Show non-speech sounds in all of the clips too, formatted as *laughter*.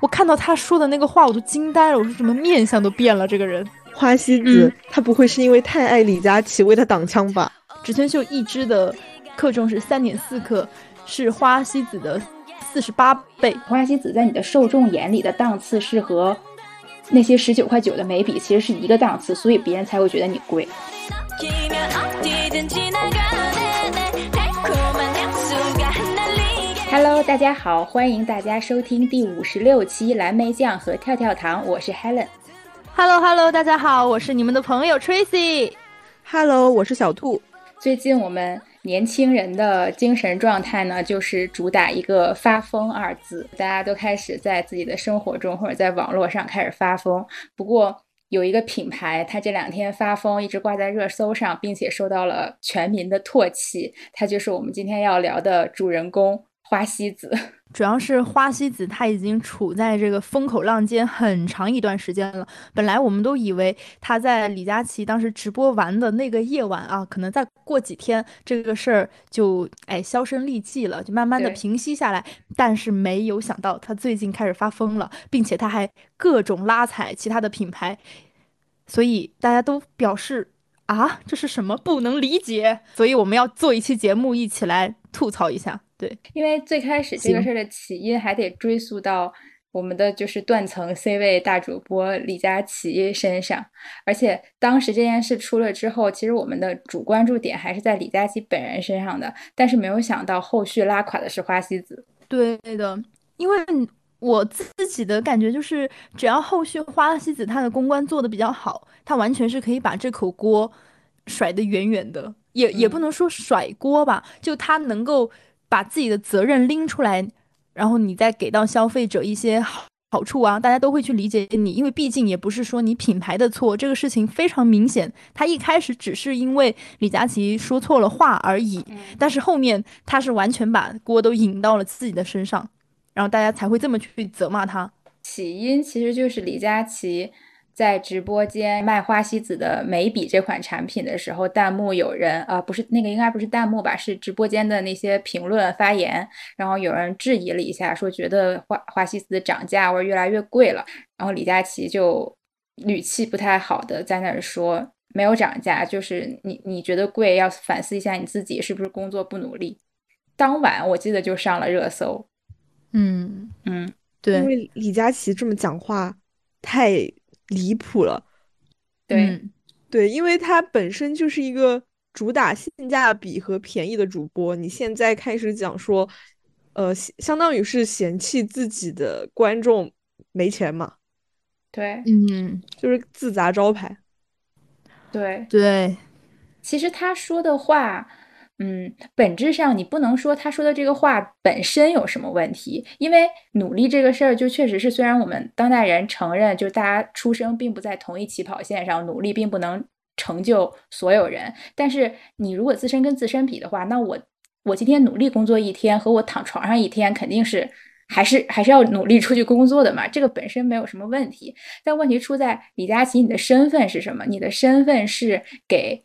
我看到他说的那个话，我都惊呆了。我说怎么面相都变了？这个人花西子，他不会是因为太爱李佳琦为他挡枪吧？植村秀一支的克重是三点四克，是花西子的四十八倍。花西子在你的受众眼里的档次是和那些十九块九的眉笔其实是一个档次，所以别人才会觉得你贵。Hello，大家好，欢迎大家收听第五十六期蓝莓酱和跳跳糖，我是 Helen。Hello，Hello，大家好，我是你们的朋友 Tracy。Hello，我是小兔。最近我们年轻人的精神状态呢，就是主打一个“发疯”二字，大家都开始在自己的生活中或者在网络上开始发疯。不过有一个品牌，它这两天发疯，一直挂在热搜上，并且受到了全民的唾弃。它就是我们今天要聊的主人公。花西子，主要是花西子，他已经处在这个风口浪尖很长一段时间了。本来我们都以为他在李佳琦当时直播完的那个夜晚啊，可能再过几天这个事儿就哎销声匿迹了，就慢慢的平息下来。但是没有想到他最近开始发疯了，并且他还各种拉踩其他的品牌，所以大家都表示啊，这是什么不能理解。所以我们要做一期节目，一起来吐槽一下。对，因为最开始这个事儿的起因还得追溯到我们的就是断层 C 位大主播李佳琦身上，而且当时这件事出了之后，其实我们的主关注点还是在李佳琦本人身上的，但是没有想到后续拉垮的是花西子。对的，因为我自己的感觉就是，只要后续花西子他的公关做的比较好，他完全是可以把这口锅甩得远远的，也也不能说甩锅吧，就他能够。把自己的责任拎出来，然后你再给到消费者一些好好处啊，大家都会去理解你，因为毕竟也不是说你品牌的错，这个事情非常明显。他一开始只是因为李佳琦说错了话而已，但是后面他是完全把锅都引到了自己的身上，然后大家才会这么去责骂他。起因其实就是李佳琦。在直播间卖花西子的眉笔这款产品的时候，弹幕有人啊，不是那个应该不是弹幕吧，是直播间的那些评论发言，然后有人质疑了一下，说觉得花花西子涨价或者越来越贵了，然后李佳琦就语气不太好的在那儿说没有涨价，就是你你觉得贵要反思一下你自己是不是工作不努力。当晚我记得就上了热搜，嗯嗯，对，因为李佳琦这么讲话太。离谱了，对对，因为他本身就是一个主打性价比和便宜的主播，你现在开始讲说，呃，相当于是嫌弃自己的观众没钱嘛？对，嗯，就是自砸招牌。对对，其实他说的话。嗯，本质上你不能说他说的这个话本身有什么问题，因为努力这个事儿就确实是，虽然我们当代人承认，就是大家出生并不在同一起跑线上，努力并不能成就所有人。但是你如果自身跟自身比的话，那我我今天努力工作一天和我躺床上一天，肯定是还是还是要努力出去工作的嘛，这个本身没有什么问题。但问题出在李佳琦，你的身份是什么？你的身份是给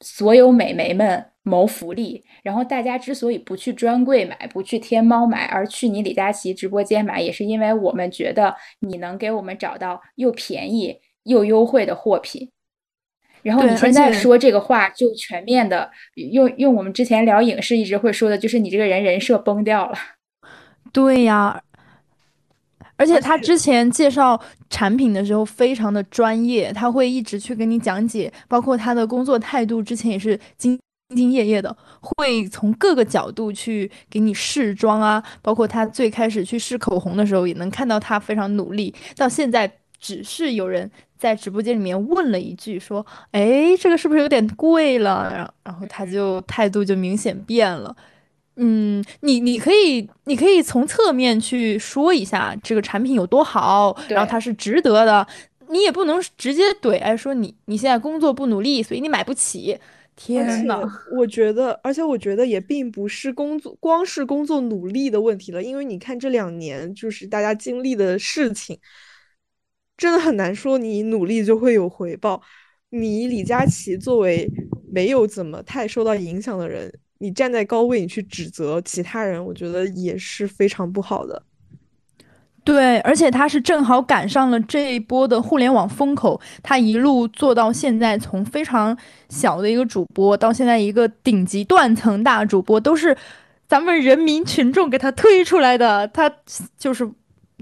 所有美眉们。谋福利，然后大家之所以不去专柜买，不去天猫买，而去你李佳琦直播间买，也是因为我们觉得你能给我们找到又便宜又优惠的货品。然后你现在说这个话，就全面的用用我们之前聊影视一直会说的，就是你这个人人设崩掉了。对呀，而且他之前介绍产品的时候非常的专业，他会一直去跟你讲解，包括他的工作态度，之前也是经。兢兢业业的，会从各个角度去给你试妆啊，包括他最开始去试口红的时候，也能看到他非常努力。到现在，只是有人在直播间里面问了一句，说：“哎，这个是不是有点贵了？”然后，然后他就态度就明显变了。嗯，你你可以你可以从侧面去说一下这个产品有多好，然后它是值得的。你也不能直接怼，哎，说你你现在工作不努力，所以你买不起。天呐，我觉得，而且我觉得也并不是工作，光是工作努力的问题了。因为你看这两年，就是大家经历的事情，真的很难说你努力就会有回报。你李佳琦作为没有怎么太受到影响的人，你站在高位，你去指责其他人，我觉得也是非常不好的。对，而且他是正好赶上了这一波的互联网风口，他一路做到现在，从非常小的一个主播到现在一个顶级断层大主播，都是咱们人民群众给他推出来的。他就是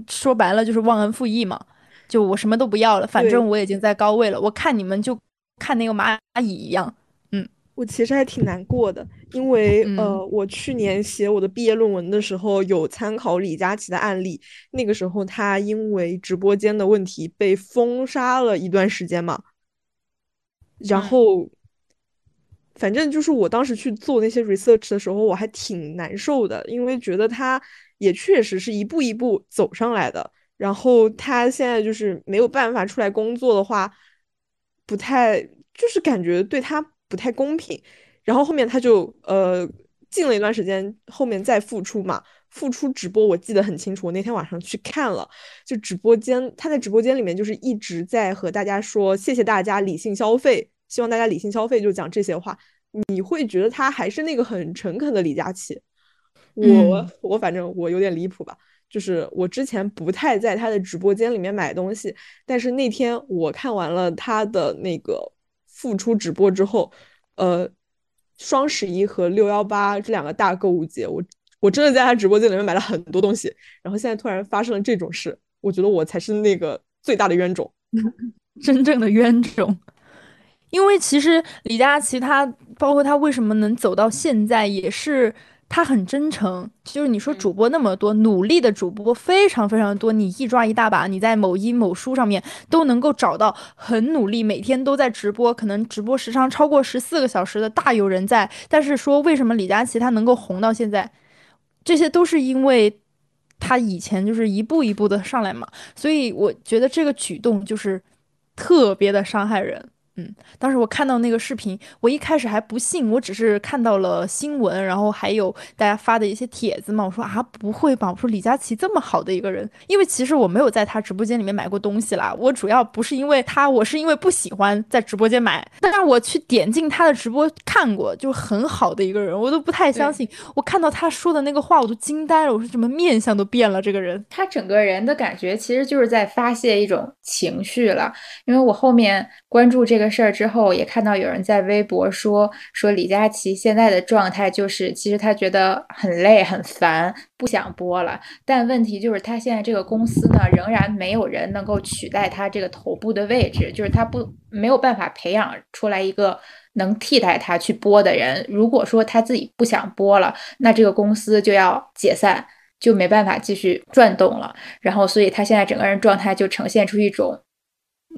说白了就是忘恩负义嘛，就我什么都不要了，反正我已经在高位了，我看你们就看那个蚂蚁一样。嗯我其实还挺难过的，因为呃，我去年写我的毕业论文的时候有参考李佳琦的案例，那个时候他因为直播间的问题被封杀了一段时间嘛，然后反正就是我当时去做那些 research 的时候，我还挺难受的，因为觉得他也确实是一步一步走上来的，然后他现在就是没有办法出来工作的话，不太就是感觉对他。不太公平，然后后面他就呃静了一段时间，后面再复出嘛，复出直播，我记得很清楚，我那天晚上去看了，就直播间他在直播间里面就是一直在和大家说谢谢大家理性消费，希望大家理性消费，就讲这些话，你会觉得他还是那个很诚恳的李佳琦。我我反正我有点离谱吧，就是我之前不太在他的直播间里面买东西，但是那天我看完了他的那个。复出直播之后，呃，双十一和六幺八这两个大购物节，我我真的在他直播间里面买了很多东西。然后现在突然发生了这种事，我觉得我才是那个最大的冤种，*laughs* 真正的冤种。因为其实李佳琦他，包括他为什么能走到现在，也是。他很真诚，就是你说主播那么多，努力的主播非常非常多，你一抓一大把，你在某音某书上面都能够找到很努力，每天都在直播，可能直播时长超过十四个小时的大有人在。但是说为什么李佳琦他能够红到现在，这些都是因为他以前就是一步一步的上来嘛，所以我觉得这个举动就是特别的伤害人。嗯，当时我看到那个视频，我一开始还不信，我只是看到了新闻，然后还有大家发的一些帖子嘛。我说啊，不会吧？我说李佳琦这么好的一个人，因为其实我没有在他直播间里面买过东西啦。我主要不是因为他，我是因为不喜欢在直播间买。但是我去点进他的直播看过，就很好的一个人，我都不太相信。我看到他说的那个话，我都惊呆了。我说怎么面相都变了？这个人，他整个人的感觉其实就是在发泄一种情绪了。因为我后面关注这个。个事儿之后，也看到有人在微博说说李佳琦现在的状态就是，其实他觉得很累很烦，不想播了。但问题就是他现在这个公司呢，仍然没有人能够取代他这个头部的位置，就是他不没有办法培养出来一个能替代他去播的人。如果说他自己不想播了，那这个公司就要解散，就没办法继续转动了。然后，所以他现在整个人状态就呈现出一种，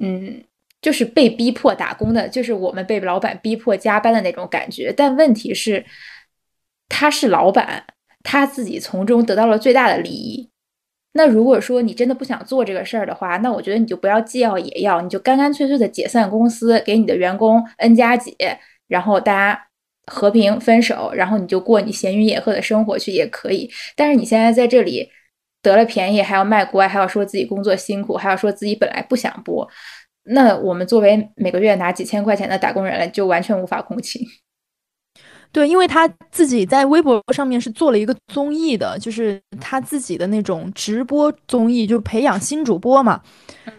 嗯。就是被逼迫打工的，就是我们被老板逼迫加班的那种感觉。但问题是，他是老板，他自己从中得到了最大的利益。那如果说你真的不想做这个事儿的话，那我觉得你就不要既要也要，你就干干脆脆的解散公司，给你的员工 N 加几，然后大家和平分手，然后你就过你闲云野鹤的生活去也可以。但是你现在在这里得了便宜，还要卖乖，还要说自己工作辛苦，还要说自己本来不想播。那我们作为每个月拿几千块钱的打工人，就完全无法共情。*laughs* 对，因为他自己在微博上面是做了一个综艺的，就是他自己的那种直播综艺，就培养新主播嘛。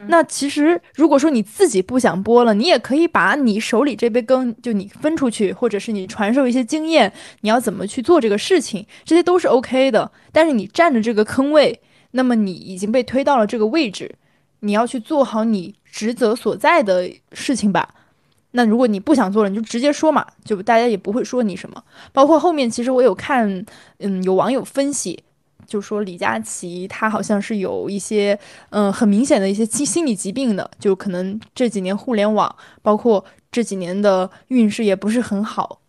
那其实如果说你自己不想播了，你也可以把你手里这杯羹就你分出去，或者是你传授一些经验，你要怎么去做这个事情，这些都是 OK 的。但是你占着这个坑位，那么你已经被推到了这个位置。你要去做好你职责所在的事情吧。那如果你不想做了，你就直接说嘛，就大家也不会说你什么。包括后面，其实我有看，嗯，有网友分析，就说李佳琦他好像是有一些，嗯，很明显的一些心心理疾病的，就可能这几年互联网，包括这几年的运势也不是很好。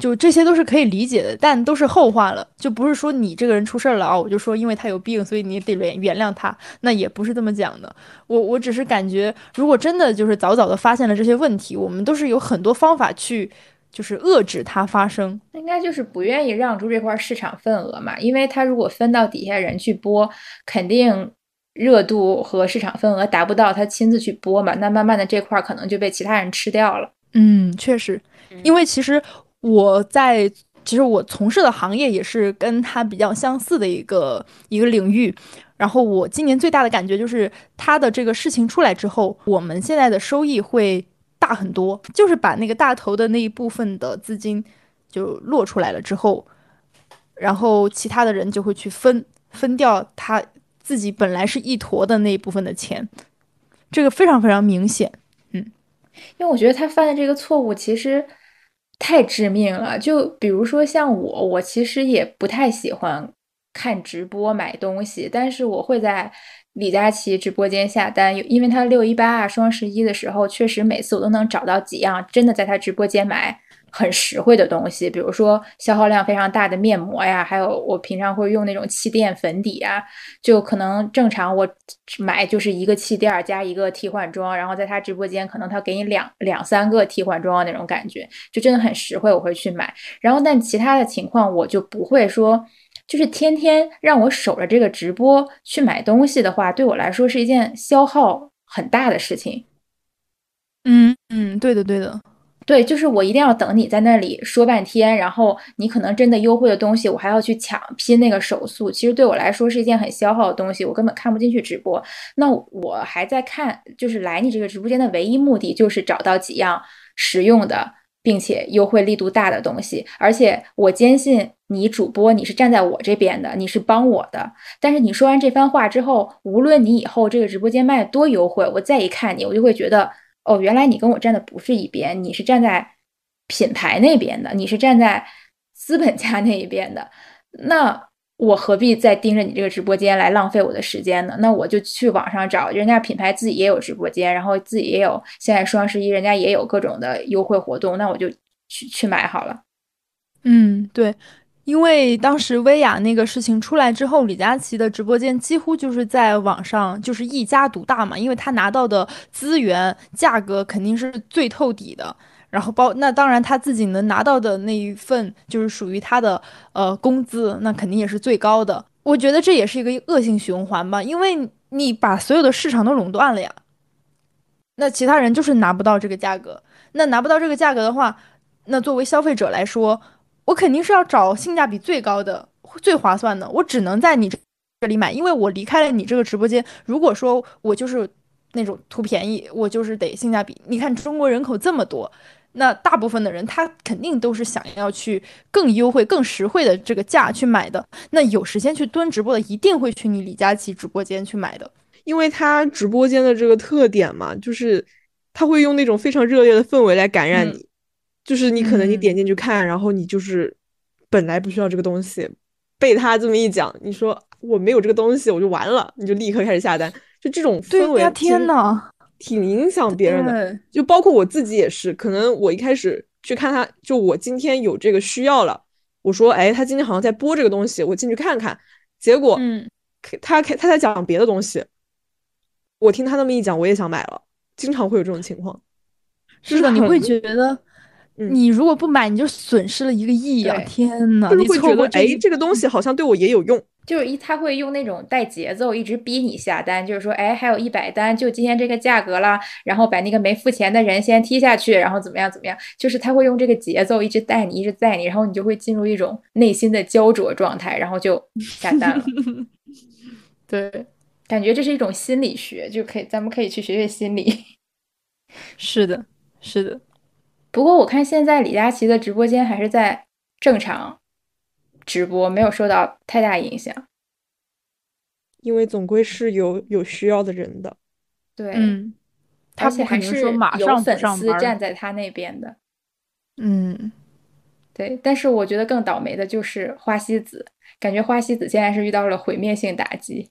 就这些都是可以理解的，但都是后话了，就不是说你这个人出事儿了啊，我就说因为他有病，所以你得原原谅他，那也不是这么讲的。我我只是感觉，如果真的就是早早的发现了这些问题，我们都是有很多方法去，就是遏制它发生。应该就是不愿意让出这块市场份额嘛，因为他如果分到底下人去播，肯定热度和市场份额达不到他亲自去播嘛，那慢慢的这块可能就被其他人吃掉了。嗯，确实，因为其实。我在其实我从事的行业也是跟他比较相似的一个一个领域。然后我今年最大的感觉就是，他的这个事情出来之后，我们现在的收益会大很多。就是把那个大头的那一部分的资金就落出来了之后，然后其他的人就会去分分掉他自己本来是一坨的那一部分的钱，这个非常非常明显。嗯，因为我觉得他犯的这个错误其实太致命了。就比如说像我，我其实也不太喜欢。看直播买东西，但是我会在李佳琦直播间下单，因为他六一八啊、双十一的时候，确实每次我都能找到几样真的在他直播间买很实惠的东西，比如说消耗量非常大的面膜呀，还有我平常会用那种气垫粉底啊，就可能正常我买就是一个气垫加一个替换装，然后在他直播间可能他给你两两三个替换装那种感觉，就真的很实惠，我会去买。然后但其他的情况我就不会说。就是天天让我守着这个直播去买东西的话，对我来说是一件消耗很大的事情。嗯嗯，对的对的，对，就是我一定要等你在那里说半天，然后你可能真的优惠的东西，我还要去抢拼那个手速，其实对我来说是一件很消耗的东西，我根本看不进去直播。那我还在看，就是来你这个直播间的唯一目的就是找到几样实用的。并且优惠力度大的东西，而且我坚信你主播你是站在我这边的，你是帮我的。但是你说完这番话之后，无论你以后这个直播间卖多优惠，我再一看你，我就会觉得，哦，原来你跟我站的不是一边，你是站在品牌那边的，你是站在资本家那一边的。那。我何必再盯着你这个直播间来浪费我的时间呢？那我就去网上找，人家品牌自己也有直播间，然后自己也有现在双十一，人家也有各种的优惠活动，那我就去去买好了。嗯，对，因为当时薇娅那个事情出来之后，李佳琦的直播间几乎就是在网上就是一家独大嘛，因为他拿到的资源价格肯定是最透底的。然后包那当然他自己能拿到的那一份就是属于他的呃工资，那肯定也是最高的。我觉得这也是一个恶性循环吧，因为你把所有的市场都垄断了呀。那其他人就是拿不到这个价格，那拿不到这个价格的话，那作为消费者来说，我肯定是要找性价比最高的、最划算的。我只能在你这里买，因为我离开了你这个直播间。如果说我就是那种图便宜，我就是得性价比。你看中国人口这么多。那大部分的人，他肯定都是想要去更优惠、更实惠的这个价去买的。那有时间去蹲直播的，一定会去你李佳琦直播间去买的，因为他直播间的这个特点嘛，就是他会用那种非常热烈的氛围来感染你。就是你可能你点进去看，然后你就是本来不需要这个东西，被他这么一讲，你说我没有这个东西，我就完了，你就立刻开始下单。就这种氛围，天呐！挺影响别人的，就包括我自己也是。可能我一开始去看他，就我今天有这个需要了，我说，哎，他今天好像在播这个东西，我进去看看。结果，嗯，他他在讲别的东西，我听他那么一讲，我也想买了。经常会有这种情况。是的，你会觉得，你如果不买，你就损失了一个亿啊！天呐，就是会觉得，哎，这个东西好像对我也有用。就是一，他会用那种带节奏，一直逼你下单。就是说，哎，还有一百单，就今天这个价格了，然后把那个没付钱的人先踢下去，然后怎么样怎么样？就是他会用这个节奏一直带你，一直带你，然后你就会进入一种内心的焦灼状态，然后就下单了。*laughs* 对，感觉这是一种心理学，就可以，咱们可以去学学心理。是的，是的。不过我看现在李佳琦的直播间还是在正常。直播没有受到太大影响，因为总归是有有需要的人的。对，嗯，而且还是有粉丝站在他那边的。嗯，对。但是我觉得更倒霉的就是花西子，感觉花西子现在是遇到了毁灭性打击。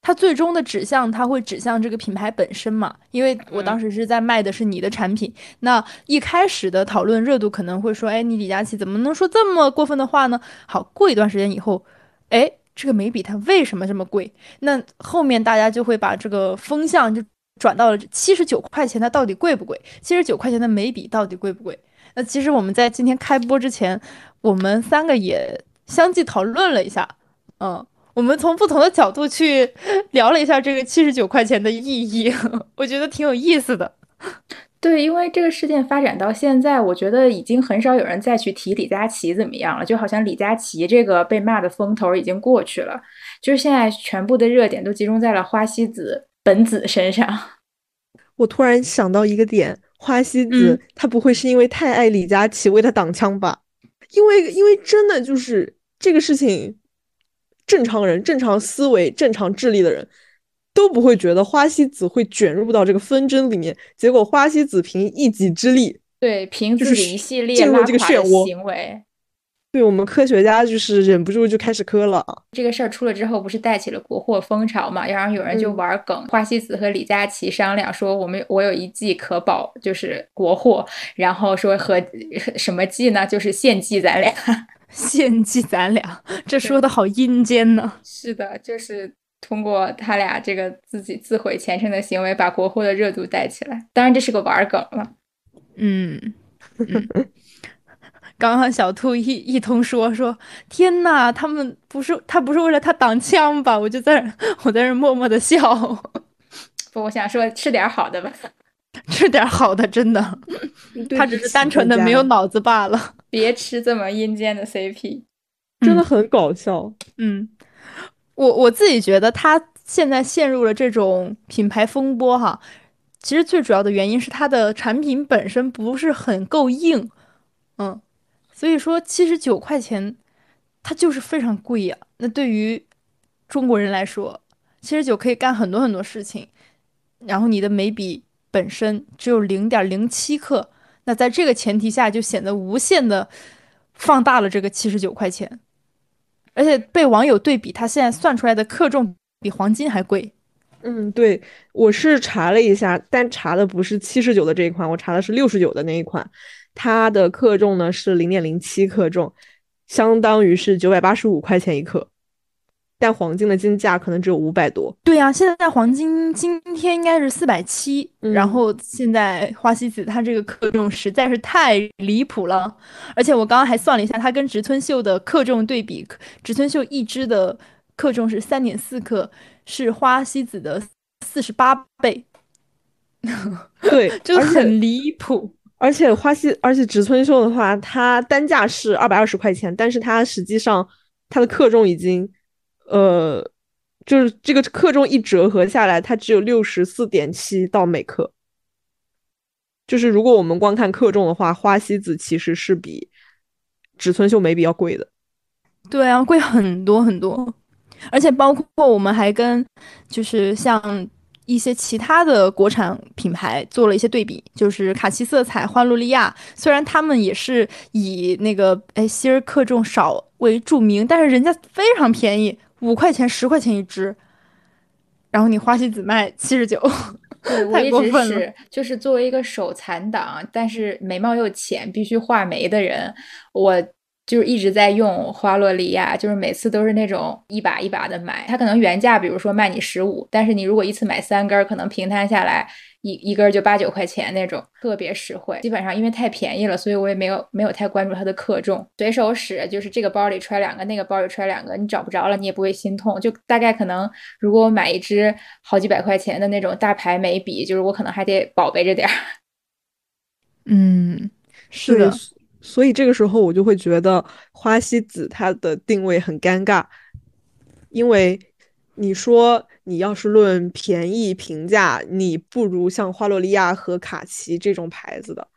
它最终的指向，它会指向这个品牌本身嘛？因为我当时是在卖的是你的产品，那一开始的讨论热度可能会说，哎，你李佳琦怎么能说这么过分的话呢？好，过一段时间以后，哎，这个眉笔它为什么这么贵？那后面大家就会把这个风向就转到了七十九块钱，它到底贵不贵？七十九块钱的眉笔到底贵不贵？那其实我们在今天开播之前，我们三个也相继讨论了一下，嗯。我们从不同的角度去 *laughs* 聊了一下这个七十九块钱的意义，*laughs* 我觉得挺有意思的。*laughs* 对，因为这个事件发展到现在，我觉得已经很少有人再去提李佳琦怎么样了，就好像李佳琦这个被骂的风头已经过去了，就是现在全部的热点都集中在了花西子本子身上。我突然想到一个点，花西子他不会是因为太爱李佳琦为他挡枪吧？因为因为真的就是这个事情，正常人、正常思维、正常智力的人。都不会觉得花西子会卷入到这个纷争里面，结果花西子凭一己之力，对，凭自己一系列进入这个漩涡行为，对我们科学家就是忍不住就开始磕了。这个事儿出了之后，不是带起了国货风潮嘛？然后有人就玩梗，花西子和李佳琦商量说，我们我有一计可保，就是国货，然后说和什么计呢？就是献祭咱俩，*laughs* 献祭咱俩，这说的好阴间呢。是的，就是。通过他俩这个自己自毁前程的行为，把国货的热度带起来。当然，这是个玩梗了。嗯，*laughs* 刚刚小兔一一通说说，天呐，他们不是他不是为了他挡枪吧？我就在我在这默默的笑。*laughs* 不，我想说吃点好的吧，*laughs* 吃点好的，真的。*laughs* 他只是单纯的没有脑子罢了。*laughs* 别吃这么阴间的 CP，真的很搞笑。嗯。我我自己觉得他现在陷入了这种品牌风波哈，其实最主要的原因是他的产品本身不是很够硬，嗯，所以说七十九块钱，它就是非常贵呀。那对于中国人来说，七十九可以干很多很多事情，然后你的眉笔本身只有零点零七克，那在这个前提下就显得无限的放大了这个七十九块钱。而且被网友对比，它现在算出来的克重比黄金还贵。嗯，对，我是查了一下，但查的不是七十九的这一款，我查的是六十九的那一款，它的克重呢是零点零七克重，相当于是九百八十五块钱一克。但黄金的金价可能只有五百多。对呀，现在黄金今天应该是四百七，然后现在花西子它这个克重实在是太离谱了。而且我刚刚还算了一下，它跟植村秀的克重对比，植村秀一支的克重是三点四克，是花西子的四十八倍。对，*laughs* 就很离谱。而且花西，而且植村秀的话，它单价是二百二十块钱，但是它实际上它的克重已经。呃，就是这个克重一折合下来，它只有六十四点七到每克。就是如果我们光看克重的话，花西子其实是比植村秀眉笔要贵的。对啊，贵很多很多。而且包括我们还跟就是像一些其他的国产品牌做了一些对比，就是卡其色彩、花洛莉亚，虽然他们也是以那个哎芯儿克重少为著名，但是人家非常便宜。五块钱、十块钱一支，然后你花西子卖七十九，*laughs* *laughs* 太过分了。就是作为一个手残党，但是眉毛又浅，必须画眉的人，我就是一直在用花洛莉亚，就是每次都是那种一把一把的买。它可能原价，比如说卖你十五，但是你如果一次买三根，可能平摊下来。一一根就八九块钱那种，特别实惠。基本上因为太便宜了，所以我也没有没有太关注它的克重。随手使就是这个包里揣两个，那个包里揣两个，你找不着了你也不会心痛。就大概可能，如果我买一支好几百块钱的那种大牌眉笔，就是我可能还得宝贝着点儿。*laughs* 嗯，是的。所以这个时候我就会觉得花西子它的定位很尴尬，因为你说。你要是论便宜平价，你不如像花洛莉亚和卡奇这种牌子的。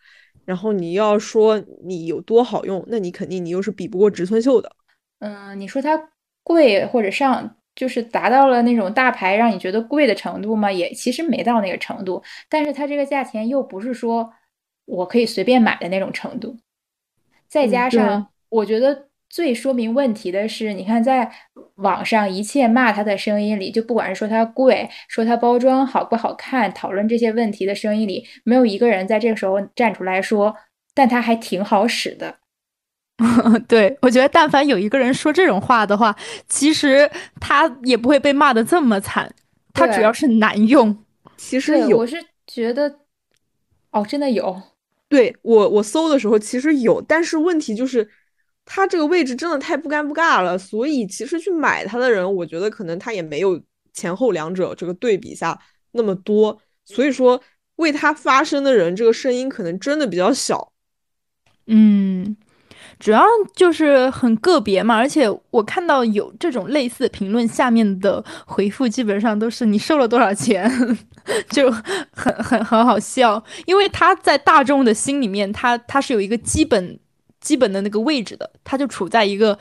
然后你要说你有多好用，那你肯定你又是比不过植村秀的。嗯，你说它贵或者上，就是达到了那种大牌让你觉得贵的程度吗？也其实没到那个程度。但是它这个价钱又不是说我可以随便买的那种程度。再加上我觉得。最说明问题的是，你看，在网上一切骂他的声音里，就不管是说它贵，说它包装好不好看，讨论这些问题的声音里，没有一个人在这个时候站出来说，但它还挺好使的。*laughs* 对我觉得，但凡有一个人说这种话的话，其实他也不会被骂的这么惨。他主要是难用。*laughs* 其实有，我是觉得，哦，真的有。对我，我搜的时候其实有，但是问题就是。他这个位置真的太不尴不尬了，所以其实去买它的人，我觉得可能他也没有前后两者这个对比下那么多。所以说，为他发声的人，这个声音可能真的比较小。嗯。主要就是很个别嘛，而且我看到有这种类似评论下面的回复，基本上都是你收了多少钱，*laughs* 就很很很好笑。因为他在大众的心里面，他他是有一个基本基本的那个位置的，它就处在一个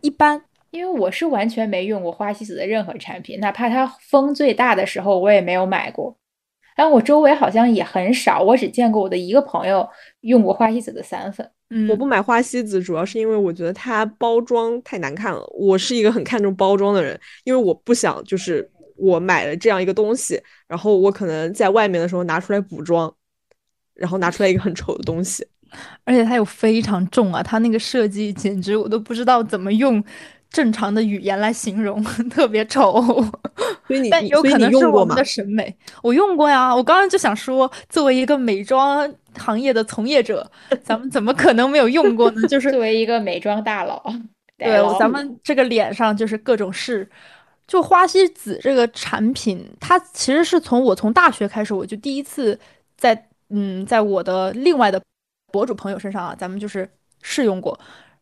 一般。因为我是完全没用过花西子的任何产品，哪怕它风最大的时候，我也没有买过。但我周围好像也很少，我只见过我的一个朋友用过花西子的散粉。嗯我不买花西子，主要是因为我觉得它包装太难看了。我是一个很看重包装的人，因为我不想就是我买了这样一个东西，然后我可能在外面的时候拿出来补妆，然后拿出来一个很丑的东西。而且它又非常重啊，它那个设计简直我都不知道怎么用正常的语言来形容，*laughs* 特别丑。所以你，但有可能是我们的审美。我用过呀，我刚刚就想说，作为一个美妆。行业的从业者，咱们怎么可能没有用过呢？就是作为一个美妆大佬，对，咱们这个脸上就是各种试。就花西子这个产品，它其实是从我从大学开始，我就第一次在嗯，在我的另外的博主朋友身上啊，咱们就是试用过。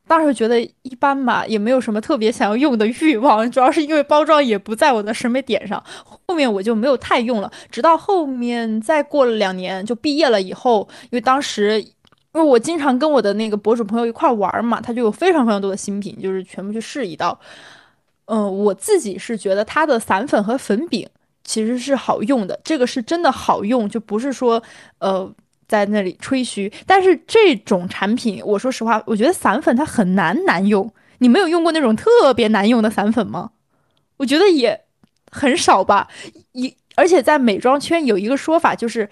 当时觉得一般吧，也没有什么特别想要用的欲望，主要是因为包装也不在我的审美点上。后面我就没有太用了，直到后面再过了两年就毕业了以后，因为当时因为我经常跟我的那个博主朋友一块玩嘛，他就有非常非常多的新品，就是全部去试一道。嗯，我自己是觉得它的散粉和粉饼其实是好用的，这个是真的好用，就不是说呃。在那里吹嘘，但是这种产品，我说实话，我觉得散粉它很难难用。你没有用过那种特别难用的散粉吗？我觉得也很少吧。一而且在美妆圈有一个说法，就是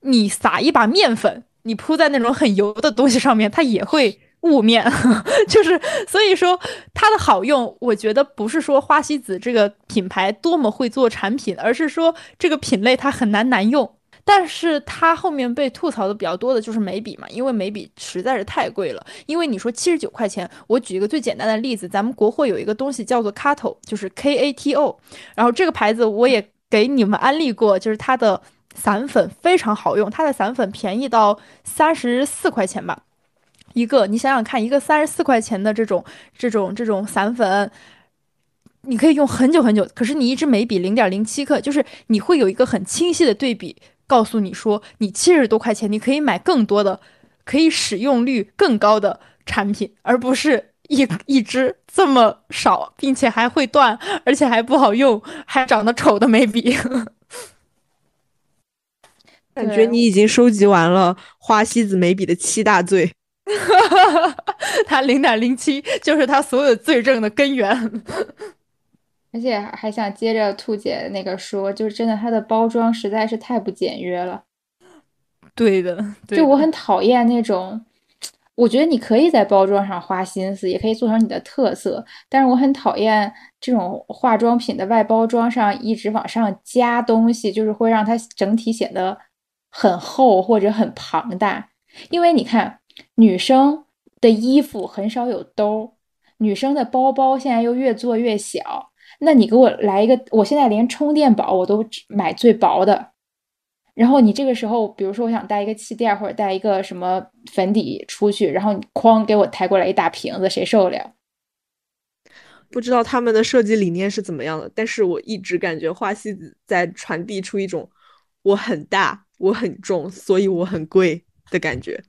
你撒一把面粉，你铺在那种很油的东西上面，它也会雾面。*laughs* 就是所以说它的好用，我觉得不是说花西子这个品牌多么会做产品，而是说这个品类它很难难用。但是它后面被吐槽的比较多的就是眉笔嘛，因为眉笔实在是太贵了。因为你说七十九块钱，我举一个最简单的例子，咱们国货有一个东西叫做 Kato，就是 K A T O，然后这个牌子我也给你们安利过，就是它的散粉非常好用，它的散粉便宜到三十四块钱吧一个。你想想看，一个三十四块钱的这种这种这种散粉，你可以用很久很久。可是你一支眉笔零点零七克，就是你会有一个很清晰的对比。告诉你说，你七十多块钱，你可以买更多的，可以使用率更高的产品，而不是一 *laughs* 一支这么少，并且还会断，而且还不好用，还长得丑的眉笔。*laughs* 感觉你已经收集完了花西子眉笔的七大罪。*laughs* 它零点零七就是它所有罪证的根源。而且还想接着兔姐那个说，就是真的，它的包装实在是太不简约了。对的，就我很讨厌那种，我觉得你可以在包装上花心思，也可以做成你的特色，但是我很讨厌这种化妆品的外包装上一直往上加东西，就是会让它整体显得很厚或者很庞大。因为你看，女生的衣服很少有兜，女生的包包现在又越做越小。那你给我来一个，我现在连充电宝我都买最薄的，然后你这个时候，比如说我想带一个气垫或者带一个什么粉底出去，然后你哐给我抬过来一大瓶子，谁受得了？不知道他们的设计理念是怎么样的，但是我一直感觉花西子在传递出一种我很大、我很重，所以我很贵的感觉。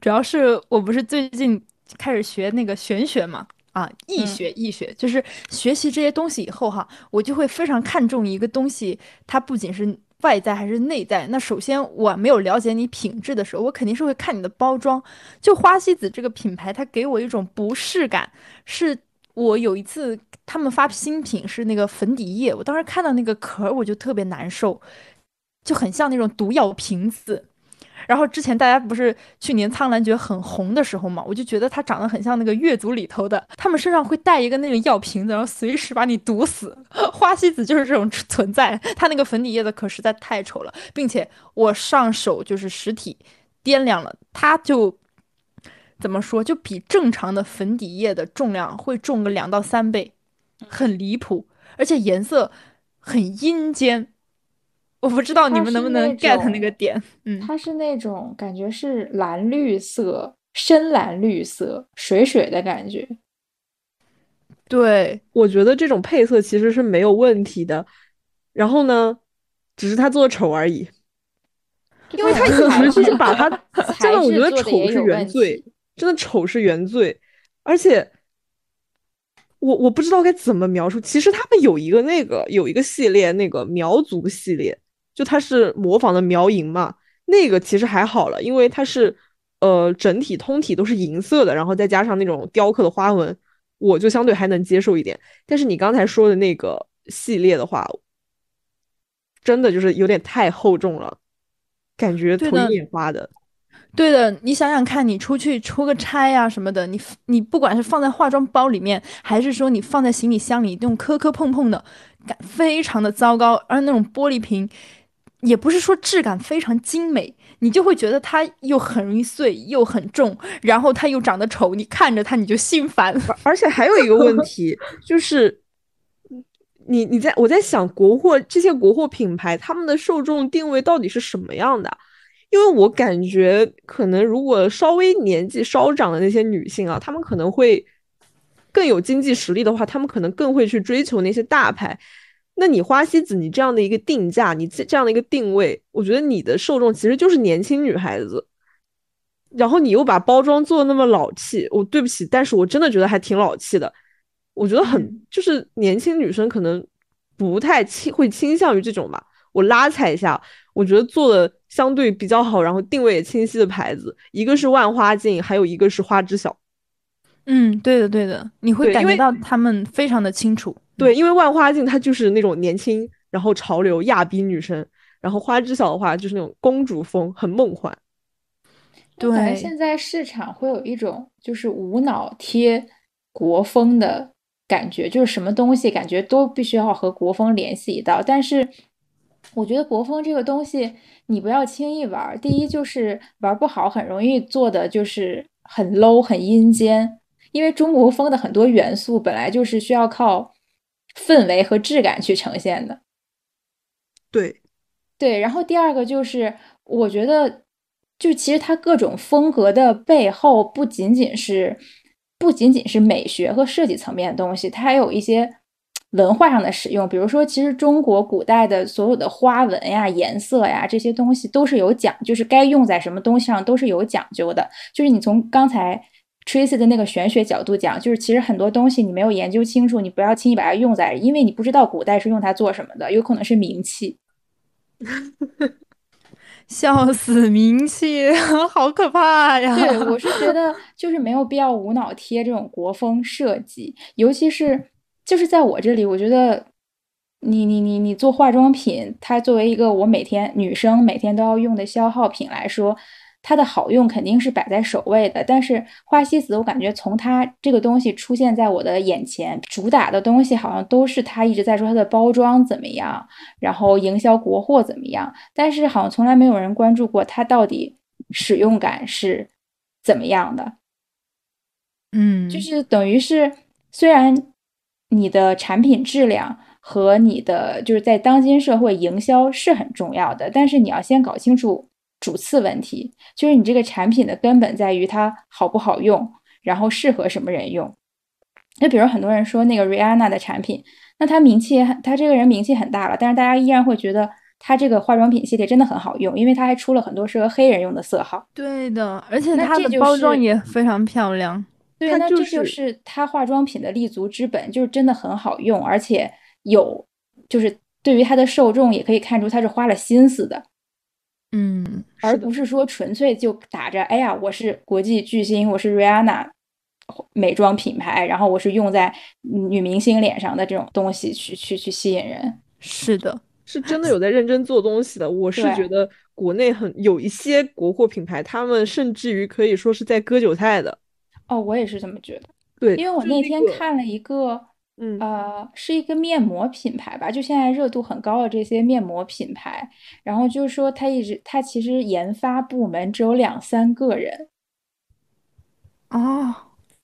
主要是我不是最近开始学那个玄学嘛。啊，易学易学，就是学习这些东西以后哈，我就会非常看重一个东西，它不仅是外在还是内在。那首先我没有了解你品质的时候，我肯定是会看你的包装。就花西子这个品牌，它给我一种不适感，是我有一次他们发新品是那个粉底液，我当时看到那个壳我就特别难受，就很像那种毒药瓶子。然后之前大家不是去年苍兰诀很红的时候嘛，我就觉得它长得很像那个月族里头的，他们身上会带一个那个药瓶子，然后随时把你毒死。*laughs* 花西子就是这种存在，它那个粉底液的壳实在太丑了，并且我上手就是实体掂量了，它就怎么说，就比正常的粉底液的重量会重个两到三倍，很离谱，而且颜色很阴间。我不知道你们能不能 get 那个，点。嗯，它是那种感觉是蓝绿色、深蓝绿色、水水的感觉。对，我觉得这种配色其实是没有问题的。然后呢，只是他做的丑而已。因为他一直就是把它 *laughs* 真的，我觉得丑是原罪，真的丑是原罪。而且，我我不知道该怎么描述。其实他们有一个那个有一个系列，那个苗族系列，就它是模仿的苗银嘛。那个其实还好了，因为它是呃整体通体都是银色的，然后再加上那种雕刻的花纹，我就相对还能接受一点。但是你刚才说的那个系列的话，真的就是有点太厚重了。感觉头晕眼花的，对的。你想想看，你出去出个差呀什么的，你你不管是放在化妆包里面，还是说你放在行李箱里，那种磕磕碰碰的感非常的糟糕。而那种玻璃瓶，也不是说质感非常精美，你就会觉得它又很容易碎，又很重，然后它又长得丑，你看着它你就心烦。而且还有一个问题就是。你你在我在想国货这些国货品牌，他们的受众定位到底是什么样的？因为我感觉可能如果稍微年纪稍长的那些女性啊，她们可能会更有经济实力的话，她们可能更会去追求那些大牌。那你花西子，你这样的一个定价，你这这样的一个定位，我觉得你的受众其实就是年轻女孩子。然后你又把包装做的那么老气，我对不起，但是我真的觉得还挺老气的。我觉得很就是年轻女生可能不太倾会倾向于这种吧。我拉踩一下，我觉得做的相对比较好，然后定位也清晰的牌子，一个是万花镜，还有一个是花知晓。嗯，对的，对的，你会感觉到他们非常的清楚。对，因为万花镜它就是那种年轻，然后潮流亚逼女生，然后花知晓的话就是那种公主风，很梦幻。对，现在市场会有一种就是无脑贴国风的。感觉就是什么东西，感觉都必须要和国风联系一道。但是，我觉得国风这个东西，你不要轻易玩。第一就是玩不好，很容易做的就是很 low、很阴间。因为中国风的很多元素本来就是需要靠氛围和质感去呈现的。对，对。然后第二个就是，我觉得，就其实它各种风格的背后，不仅仅是。不仅仅是美学和设计层面的东西，它还有一些文化上的使用。比如说，其实中国古代的所有的花纹呀、颜色呀这些东西都是有讲，就是该用在什么东西上都是有讲究的。就是你从刚才 Tracy 的那个玄学角度讲，就是其实很多东西你没有研究清楚，你不要轻易把它用在，因为你不知道古代是用它做什么的，有可能是名器。*laughs* 笑死，名 *laughs* 气好可怕呀！对，我是觉得就是没有必要无脑贴这种国风设计，尤其是就是在我这里，我觉得你你你你做化妆品，它作为一个我每天女生每天都要用的消耗品来说。它的好用肯定是摆在首位的，但是花西子，我感觉从它这个东西出现在我的眼前，主打的东西好像都是它一直在说它的包装怎么样，然后营销国货怎么样，但是好像从来没有人关注过它到底使用感是怎么样的。嗯，就是等于是，虽然你的产品质量和你的就是在当今社会营销是很重要的，但是你要先搞清楚。主次问题就是你这个产品的根本在于它好不好用，然后适合什么人用。那比如很多人说那个 Rihanna 的产品，那她名气很，她这个人名气很大了，但是大家依然会觉得她这个化妆品系列真的很好用，因为她还出了很多适合黑人用的色号。对的，而且它的包装也非常漂亮。对，那这就是她化妆品的立足之本，就是真的很好用，而且有就是对于她的受众也可以看出她是花了心思的。嗯，而不是说纯粹就打着，哎呀，我是国际巨星，我是 Rihanna 美妆品牌，然后我是用在女明星脸上的这种东西去去去吸引人。是的，是真的有在认真做东西的。我是觉得国内很有一些国货品牌，他们甚至于可以说是在割韭菜的。哦，我也是这么觉得。对，因为我那天看了一个。嗯呃，是一个面膜品牌吧，就现在热度很高的这些面膜品牌，然后就是说它一直它其实研发部门只有两三个人。哦，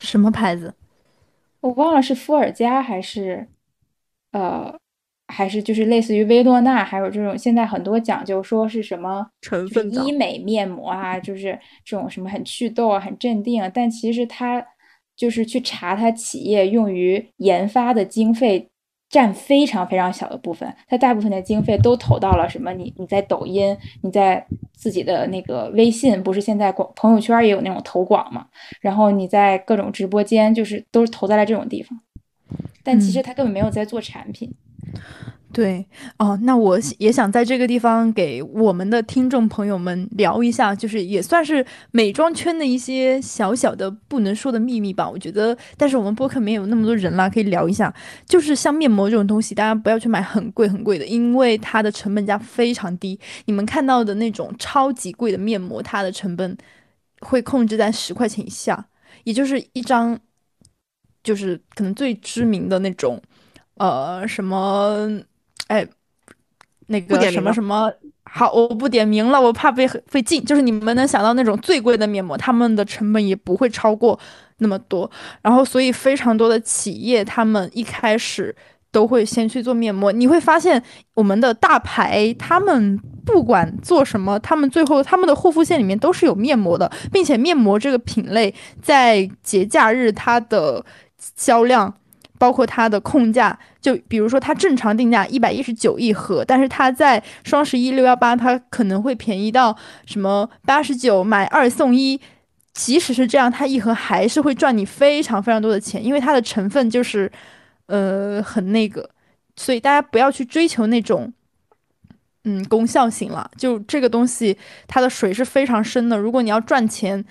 什么牌子？我忘了是伏尔加还是，呃，还是就是类似于薇诺娜，还有这种现在很多讲究说是什么成分医美面膜啊，就是这种什么很祛痘啊、很镇定啊，但其实它就是去查它企业用于研发的经费。占非常非常小的部分，它大部分的经费都投到了什么？你你在抖音，你在自己的那个微信，不是现在广朋友圈也有那种投广嘛？然后你在各种直播间，就是都是投在了这种地方，但其实他根本没有在做产品。对哦，那我也想在这个地方给我们的听众朋友们聊一下，就是也算是美妆圈的一些小小的不能说的秘密吧。我觉得，但是我们播客没有那么多人啦，可以聊一下。就是像面膜这种东西，大家不要去买很贵很贵的，因为它的成本价非常低。你们看到的那种超级贵的面膜，它的成本会控制在十块钱以下，也就是一张，就是可能最知名的那种，呃，什么。哎，那个什么什么好，我不点名了，我怕被被禁。就是你们能想到那种最贵的面膜，他们的成本也不会超过那么多。然后，所以非常多的企业，他们一开始都会先去做面膜。你会发现，我们的大牌，他们不管做什么，他们最后他们的护肤线里面都是有面膜的，并且面膜这个品类在节假日它的销量。包括它的控价，就比如说它正常定价一百一十九一盒，但是它在双十一六幺八，它可能会便宜到什么八十九买二送一。即使是这样，它一盒还是会赚你非常非常多的钱，因为它的成分就是，呃，很那个，所以大家不要去追求那种，嗯，功效型了。就这个东西，它的水是非常深的。如果你要赚钱，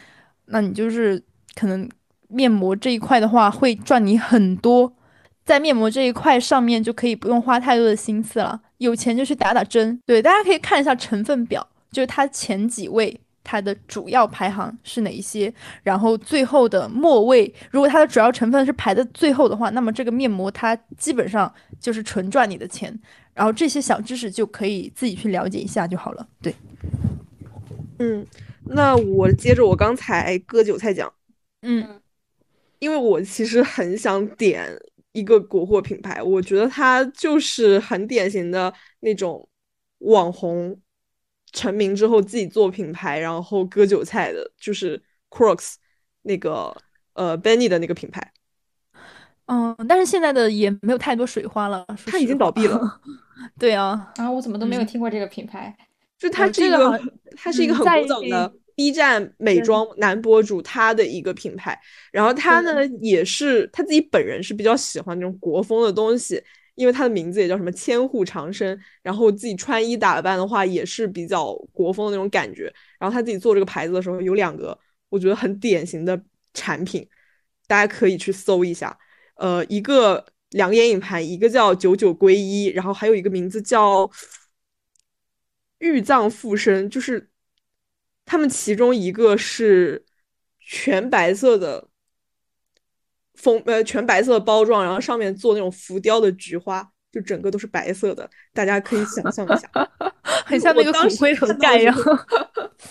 那你就是可能。面膜这一块的话，会赚你很多，在面膜这一块上面就可以不用花太多的心思了，有钱就去打打针。对，大家可以看一下成分表，就是它前几位它的主要排行是哪一些，然后最后的末位，如果它的主要成分是排在最后的话，那么这个面膜它基本上就是纯赚你的钱。然后这些小知识就可以自己去了解一下就好了。对，嗯，那我接着我刚才割韭菜讲，嗯。因为我其实很想点一个国货品牌，我觉得它就是很典型的那种网红成名之后自己做品牌，然后割韭菜的，就是 Crocs 那个呃 Benny 的那个品牌。嗯，但是现在的也没有太多水花了，它已经倒闭了。*laughs* 对啊，啊，我怎么都没有听过这个品牌？就它这个，它是一个很古早的。B 站美妆男博主他的一个品牌，然后他呢也是他自己本人是比较喜欢那种国风的东西，因为他的名字也叫什么千户长生，然后自己穿衣打扮的话也是比较国风的那种感觉。然后他自己做这个牌子的时候有两个我觉得很典型的产品，大家可以去搜一下。呃，一个两个眼影盘，一个叫九九归一，然后还有一个名字叫玉藏复生，就是。他们其中一个是全白色的封呃全白色的包装，然后上面做那种浮雕的菊花，就整个都是白色的，大家可以想象一下，*laughs* 很像那个骨灰盒盖一样。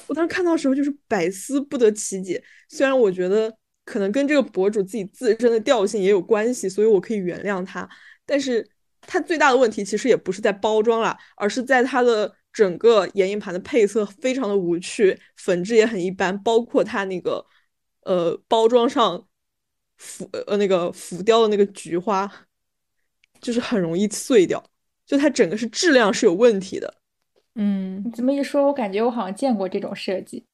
我当时看到的时候就是百思不得其解，虽然我觉得可能跟这个博主自己自身的调性也有关系，所以我可以原谅他，但是他最大的问题其实也不是在包装啦，而是在他的。整个眼影盘的配色非常的无趣，粉质也很一般，包括它那个呃包装上浮呃那个浮雕的那个菊花，就是很容易碎掉，就它整个是质量是有问题的。嗯，你这么一说，我感觉我好像见过这种设计，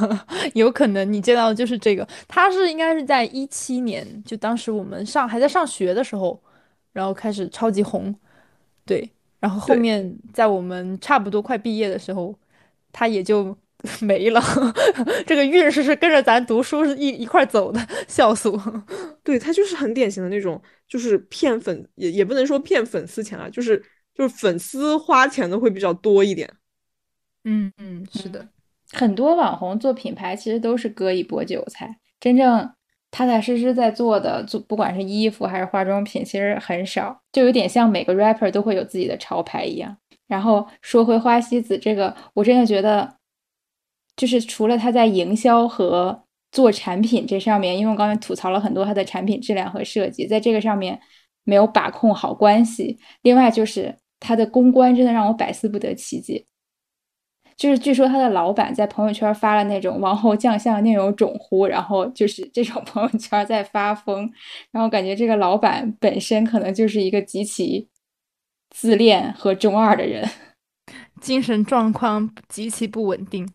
*laughs* 有可能你见到的就是这个，它是应该是在一七年，就当时我们上还在上学的时候，然后开始超级红，对。然后后面在我们差不多快毕业的时候，他也就 *laughs* 没了。*laughs* 这个运势是跟着咱读书是一一块走的，笑死我。*laughs* 对他就是很典型的那种，就是骗粉，也也不能说骗粉丝钱啊，就是就是粉丝花钱的会比较多一点。嗯嗯，是的，很多网红做品牌其实都是割一波韭菜，真正。踏踏实实在做的，做不管是衣服还是化妆品，其实很少，就有点像每个 rapper 都会有自己的潮牌一样。然后说回花西子这个，我真的觉得，就是除了他在营销和做产品这上面，因为我刚才吐槽了很多他的产品质量和设计，在这个上面没有把控好关系。另外就是他的公关真的让我百思不得其解。就是据说他的老板在朋友圈发了那种“王侯将相宁有种乎”，然后就是这种朋友圈在发疯，然后感觉这个老板本身可能就是一个极其自恋和中二的人，*laughs* 精神状况极其不稳定。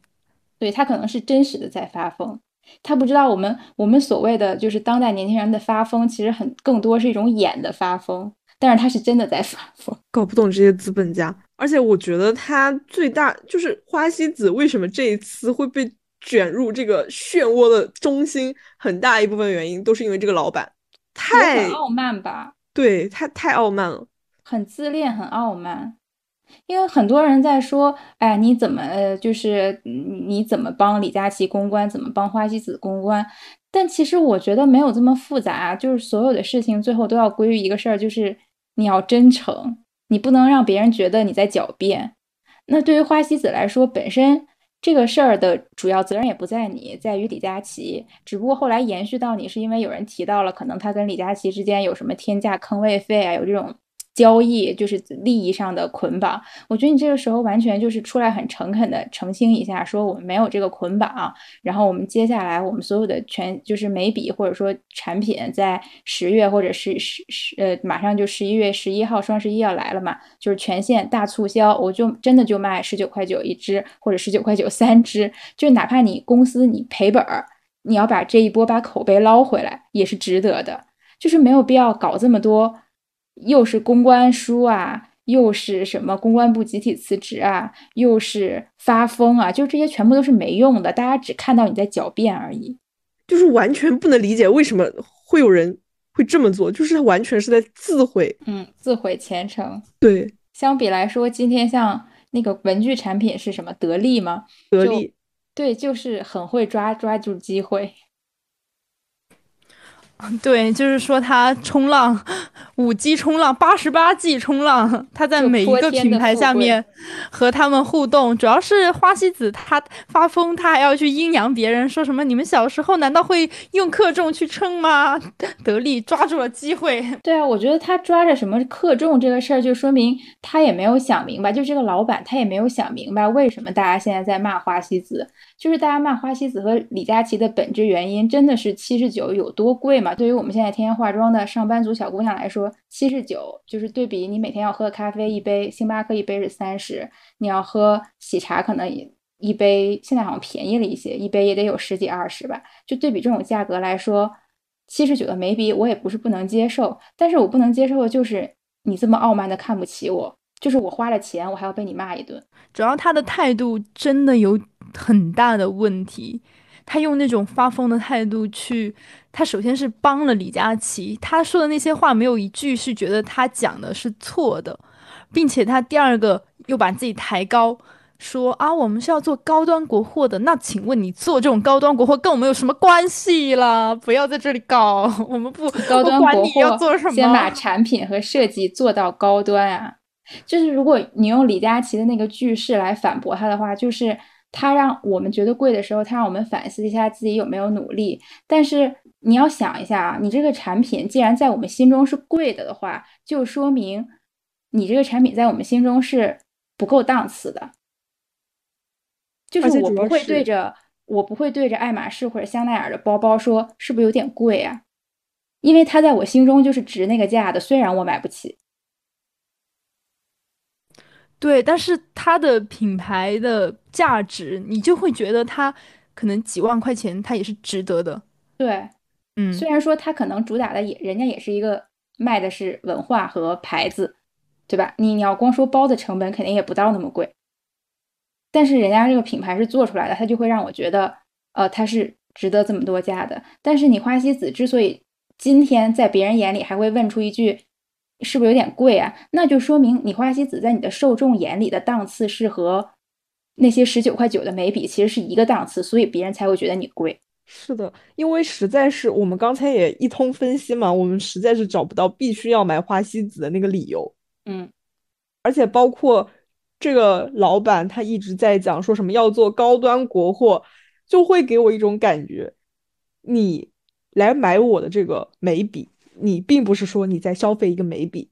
对他可能是真实的在发疯，他不知道我们我们所谓的就是当代年轻人的发疯，其实很更多是一种演的发疯。但是他是真的在发疯，搞不懂这些资本家。而且我觉得他最大就是花西子为什么这一次会被卷入这个漩涡的中心，很大一部分原因都是因为这个老板太傲慢吧？对他太傲慢了，很自恋，很傲慢。因为很多人在说，哎，你怎么呃，就是你怎么帮李佳琦公关，怎么帮花西子公关？但其实我觉得没有这么复杂，就是所有的事情最后都要归于一个事儿，就是。你要真诚，你不能让别人觉得你在狡辩。那对于花西子来说，本身这个事儿的主要责任也不在你，在于李佳琦。只不过后来延续到你，是因为有人提到了，可能他跟李佳琦之间有什么天价坑位费啊，有这种。交易就是利益上的捆绑，我觉得你这个时候完全就是出来很诚恳的澄清一下，说我们没有这个捆绑，然后我们接下来我们所有的全就是眉笔或者说产品在十月或者是十十呃马上就十一月十一号双十一要来了嘛，就是全线大促销，我就真的就卖十九块九一支或者十九块九三支，就哪怕你公司你赔本儿，你要把这一波把口碑捞回来也是值得的，就是没有必要搞这么多。又是公关书啊，又是什么公关部集体辞职啊，又是发疯啊，就这些全部都是没用的，大家只看到你在狡辩而已，就是完全不能理解为什么会有人会这么做，就是他完全是在自毁，嗯，自毁前程。对，相比来说，今天像那个文具产品是什么？得力吗？得力，对，就是很会抓抓住机会。*laughs* 对，就是说他冲浪，五 G 冲浪，八十八 G 冲浪，*laughs* 他在每一个品牌下面和他们互动。主要是花西子他发疯，他还要去阴阳别人，说什么你们小时候难道会用克重去称吗？*laughs* 得力抓住了机会。*laughs* 对啊，我觉得他抓着什么克重这个事儿，就说明他也没有想明白，就这个老板他也没有想明白为什么大家现在在骂花西子。就是大家骂花西子和李佳琦的本质原因，真的是七十九有多贵吗？对于我们现在天天化妆的上班族小姑娘来说，七十九就是对比你每天要喝咖啡一杯，星巴克一杯是三十，你要喝喜茶可能一杯现在好像便宜了一些，一杯也得有十几二十吧。就对比这种价格来说，七十九的眉笔我也不是不能接受，但是我不能接受的就是你这么傲慢的看不起我，就是我花了钱我还要被你骂一顿。主要他的态度真的有。很大的问题，他用那种发疯的态度去，他首先是帮了李佳琦，他说的那些话没有一句是觉得他讲的是错的，并且他第二个又把自己抬高，说啊，我们是要做高端国货的，那请问你做这种高端国货跟我们有什么关系啦？不要在这里搞，我们不高端国货，先把产品和设计做到高端啊。就是如果你用李佳琦的那个句式来反驳他的话，就是。他让我们觉得贵的时候，他让我们反思一下自己有没有努力。但是你要想一下啊，你这个产品既然在我们心中是贵的的话，就说明你这个产品在我们心中是不够档次的。就是我不会对着我不会对着爱马仕或者香奈儿的包包说是不是有点贵啊？因为它在我心中就是值那个价的，虽然我买不起。对，但是它的品牌的价值，你就会觉得它可能几万块钱，它也是值得的。对，嗯，虽然说它可能主打的也，人家也是一个卖的是文化和牌子，对吧？你你要光说包的成本，肯定也不到那么贵。但是人家这个品牌是做出来的，它就会让我觉得，呃，它是值得这么多价的。但是你花西子之所以今天在别人眼里还会问出一句。是不是有点贵啊？那就说明你花西子在你的受众眼里的档次是和那些十九块九的眉笔其实是一个档次，所以别人才会觉得你贵。是的，因为实在是我们刚才也一通分析嘛，我们实在是找不到必须要买花西子的那个理由。嗯，而且包括这个老板他一直在讲说什么要做高端国货，就会给我一种感觉，你来买我的这个眉笔。你并不是说你在消费一个眉笔，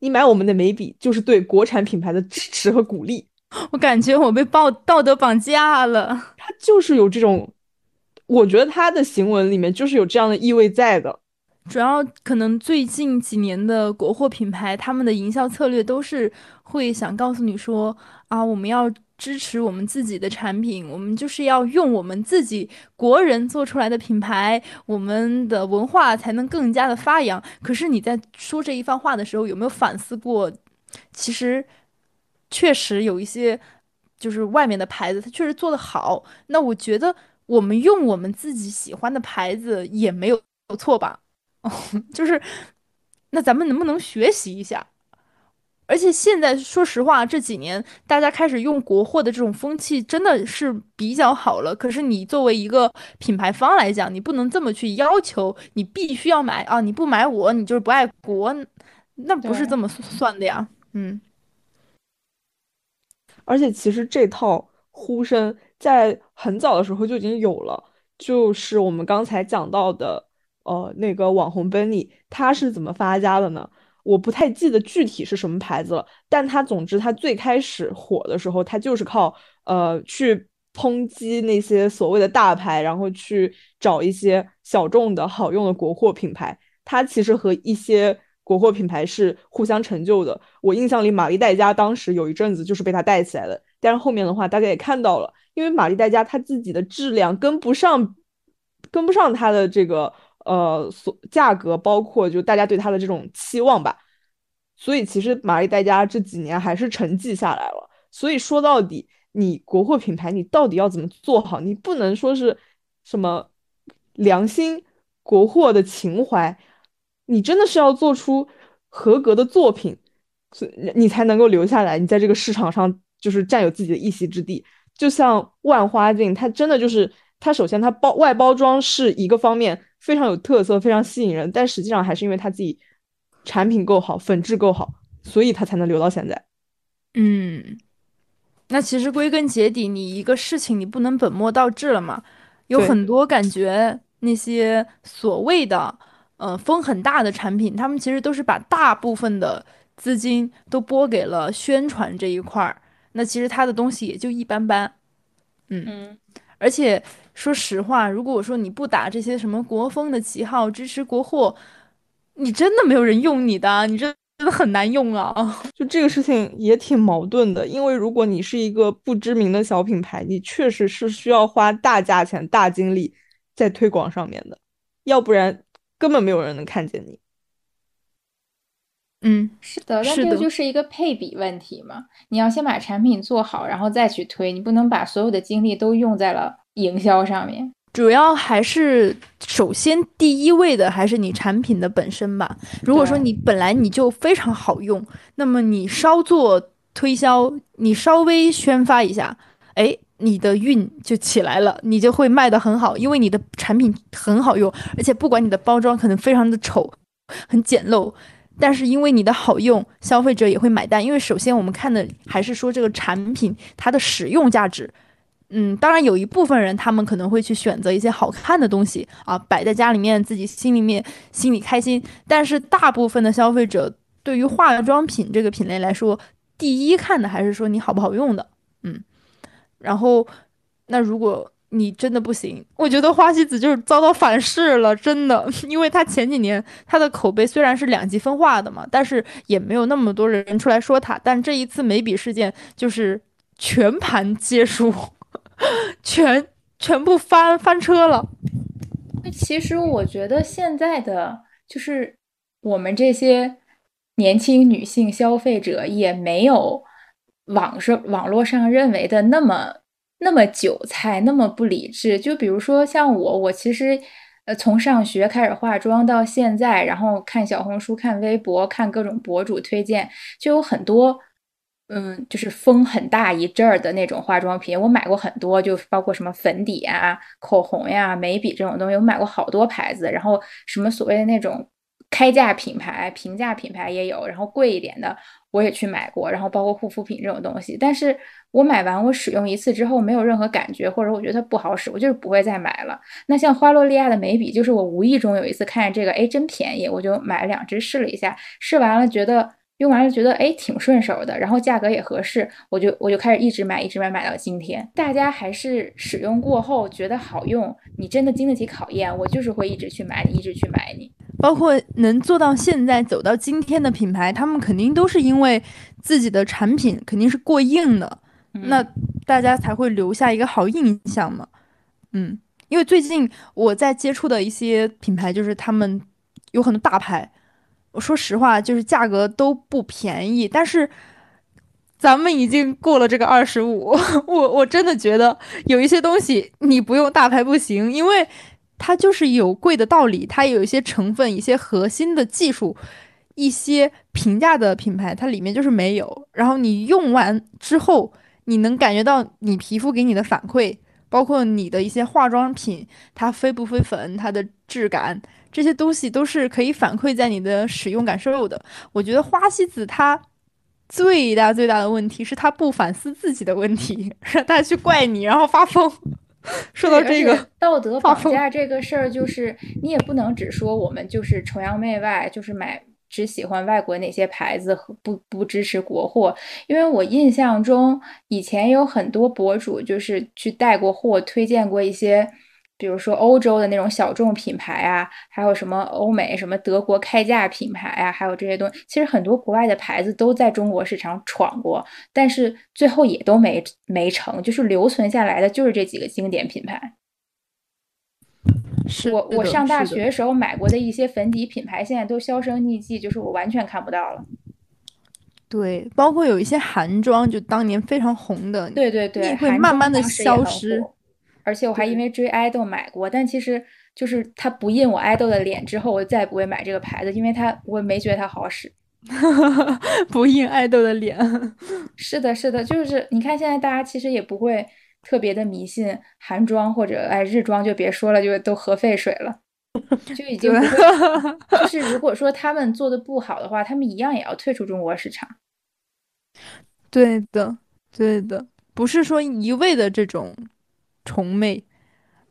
你买我们的眉笔就是对国产品牌的支持和鼓励。我感觉我被道道德绑架了。他就是有这种，我觉得他的行文里面就是有这样的意味在的。主要可能最近几年的国货品牌，他们的营销策略都是会想告诉你说啊，我们要支持我们自己的产品，我们就是要用我们自己国人做出来的品牌，我们的文化才能更加的发扬。可是你在说这一番话的时候，有没有反思过？其实确实有一些，就是外面的牌子，它确实做得好。那我觉得我们用我们自己喜欢的牌子也没有错吧？*laughs* 就是，那咱们能不能学习一下？而且现在说实话，这几年大家开始用国货的这种风气真的是比较好了。可是你作为一个品牌方来讲，你不能这么去要求，你必须要买啊！你不买我，你就是不爱国，那不是这么算的呀。嗯。而且其实这套呼声在很早的时候就已经有了，就是我们刚才讲到的。呃，那个网红 Benny 他是怎么发家的呢？我不太记得具体是什么牌子了，但它总之它最开始火的时候，它就是靠呃去抨击那些所谓的大牌，然后去找一些小众的好用的国货品牌。它其实和一些国货品牌是互相成就的。我印象里，玛丽黛佳当时有一阵子就是被它带起来的，但是后面的话大家也看到了，因为玛丽黛佳它自己的质量跟不上，跟不上它的这个。呃，所价格包括就大家对它的这种期望吧，所以其实玛丽黛佳这几年还是沉寂下来了。所以说到底，你国货品牌你到底要怎么做好？你不能说是什么良心国货的情怀，你真的是要做出合格的作品，所你才能够留下来，你在这个市场上就是占有自己的一席之地。就像万花镜，它真的就是它首先它包外包装是一个方面。非常有特色，非常吸引人，但实际上还是因为他自己产品够好，粉质够好，所以他才能留到现在。嗯，那其实归根结底，你一个事情你不能本末倒置了嘛？有很多感觉那些所谓的呃风很大的产品，他们其实都是把大部分的资金都拨给了宣传这一块儿，那其实他的东西也就一般般。嗯，而且。说实话，如果我说你不打这些什么国风的旗号，支持国货，你真的没有人用你的，你真真的很难用啊！*laughs* 就这个事情也挺矛盾的，因为如果你是一个不知名的小品牌，你确实是需要花大价钱、大精力在推广上面的，要不然根本没有人能看见你。嗯，是的，那这个就是一个配比问题嘛，你要先把产品做好，然后再去推，你不能把所有的精力都用在了。营销上面，主要还是首先第一位的还是你产品的本身吧。如果说你本来你就非常好用，那么你稍做推销，你稍微宣发一下，哎，你的运就起来了，你就会卖得很好，因为你的产品很好用，而且不管你的包装可能非常的丑，很简陋，但是因为你的好用，消费者也会买单。因为首先我们看的还是说这个产品它的使用价值。嗯，当然有一部分人，他们可能会去选择一些好看的东西啊，摆在家里面，自己心里面心里开心。但是大部分的消费者对于化妆品这个品类来说，第一看的还是说你好不好用的。嗯，然后那如果你真的不行，我觉得花西子就是遭到反噬了，真的，*laughs* 因为他前几年他的口碑虽然是两极分化的嘛，但是也没有那么多人出来说他。但这一次眉笔事件就是全盘皆输。*laughs* 全全部翻翻车了。其实我觉得现在的就是我们这些年轻女性消费者也没有网上网络上认为的那么那么韭菜，那么不理智。就比如说像我，我其实呃从上学开始化妆到现在，然后看小红书、看微博、看各种博主推荐，就有很多。嗯，就是风很大一阵儿的那种化妆品，我买过很多，就包括什么粉底啊、口红呀、眉笔这种东西，我买过好多牌子。然后什么所谓的那种开价品牌、平价品牌也有，然后贵一点的我也去买过。然后包括护肤品这种东西，但是我买完我使用一次之后没有任何感觉，或者我觉得它不好使，我就是不会再买了。那像花洛莉亚的眉笔，就是我无意中有一次看见这个，哎，真便宜，我就买了两支试了一下，试完了觉得。用完了觉得哎挺顺手的，然后价格也合适，我就我就开始一直买，一直买，买到今天。大家还是使用过后觉得好用，你真的经得起考验，我就是会一直去买你，一直去买你。包括能做到现在走到今天的品牌，他们肯定都是因为自己的产品肯定是过硬的，那大家才会留下一个好印象嘛。嗯，因为最近我在接触的一些品牌，就是他们有很多大牌。我说实话，就是价格都不便宜，但是咱们已经过了这个二十五，*laughs* 我我真的觉得有一些东西你不用大牌不行，因为它就是有贵的道理，它有一些成分、一些核心的技术，一些平价的品牌它里面就是没有。然后你用完之后，你能感觉到你皮肤给你的反馈，包括你的一些化妆品它飞不飞粉，它的质感。这些东西都是可以反馈在你的使用感受的。我觉得花西子它最大最大的问题是它不反思自己的问题，*laughs* 让他去怪你，然后发疯。*laughs* 说到这个道德绑架这个事儿，就是你也不能只说我们就是崇洋媚外，就是买只喜欢外国哪些牌子和不不支持国货。因为我印象中以前有很多博主就是去带过货，推荐过一些。比如说欧洲的那种小众品牌啊，还有什么欧美什么德国开价品牌啊，还有这些东西，其实很多国外的牌子都在中国市场闯过，但是最后也都没没成，就是留存下来的就是这几个经典品牌。是我我上大学时候买过的一些粉底品牌，现在都销声匿迹，就是我完全看不到了。对，包括有一些韩妆，就当年非常红的，对对对，会慢慢的消失。而且我还因为追爱豆买过，但其实就是它不印我爱豆的脸之后，我再也不会买这个牌子，因为它我没觉得它好使。*laughs* 不印爱豆的脸，*laughs* 是的，是的，就是你看现在大家其实也不会特别的迷信韩妆或者哎日妆，就别说了，就都核废水了，就已经 *laughs* 就是如果说他们做的不好的话，他们一样也要退出中国市场。对的，对的，不是说一味的这种。崇媚，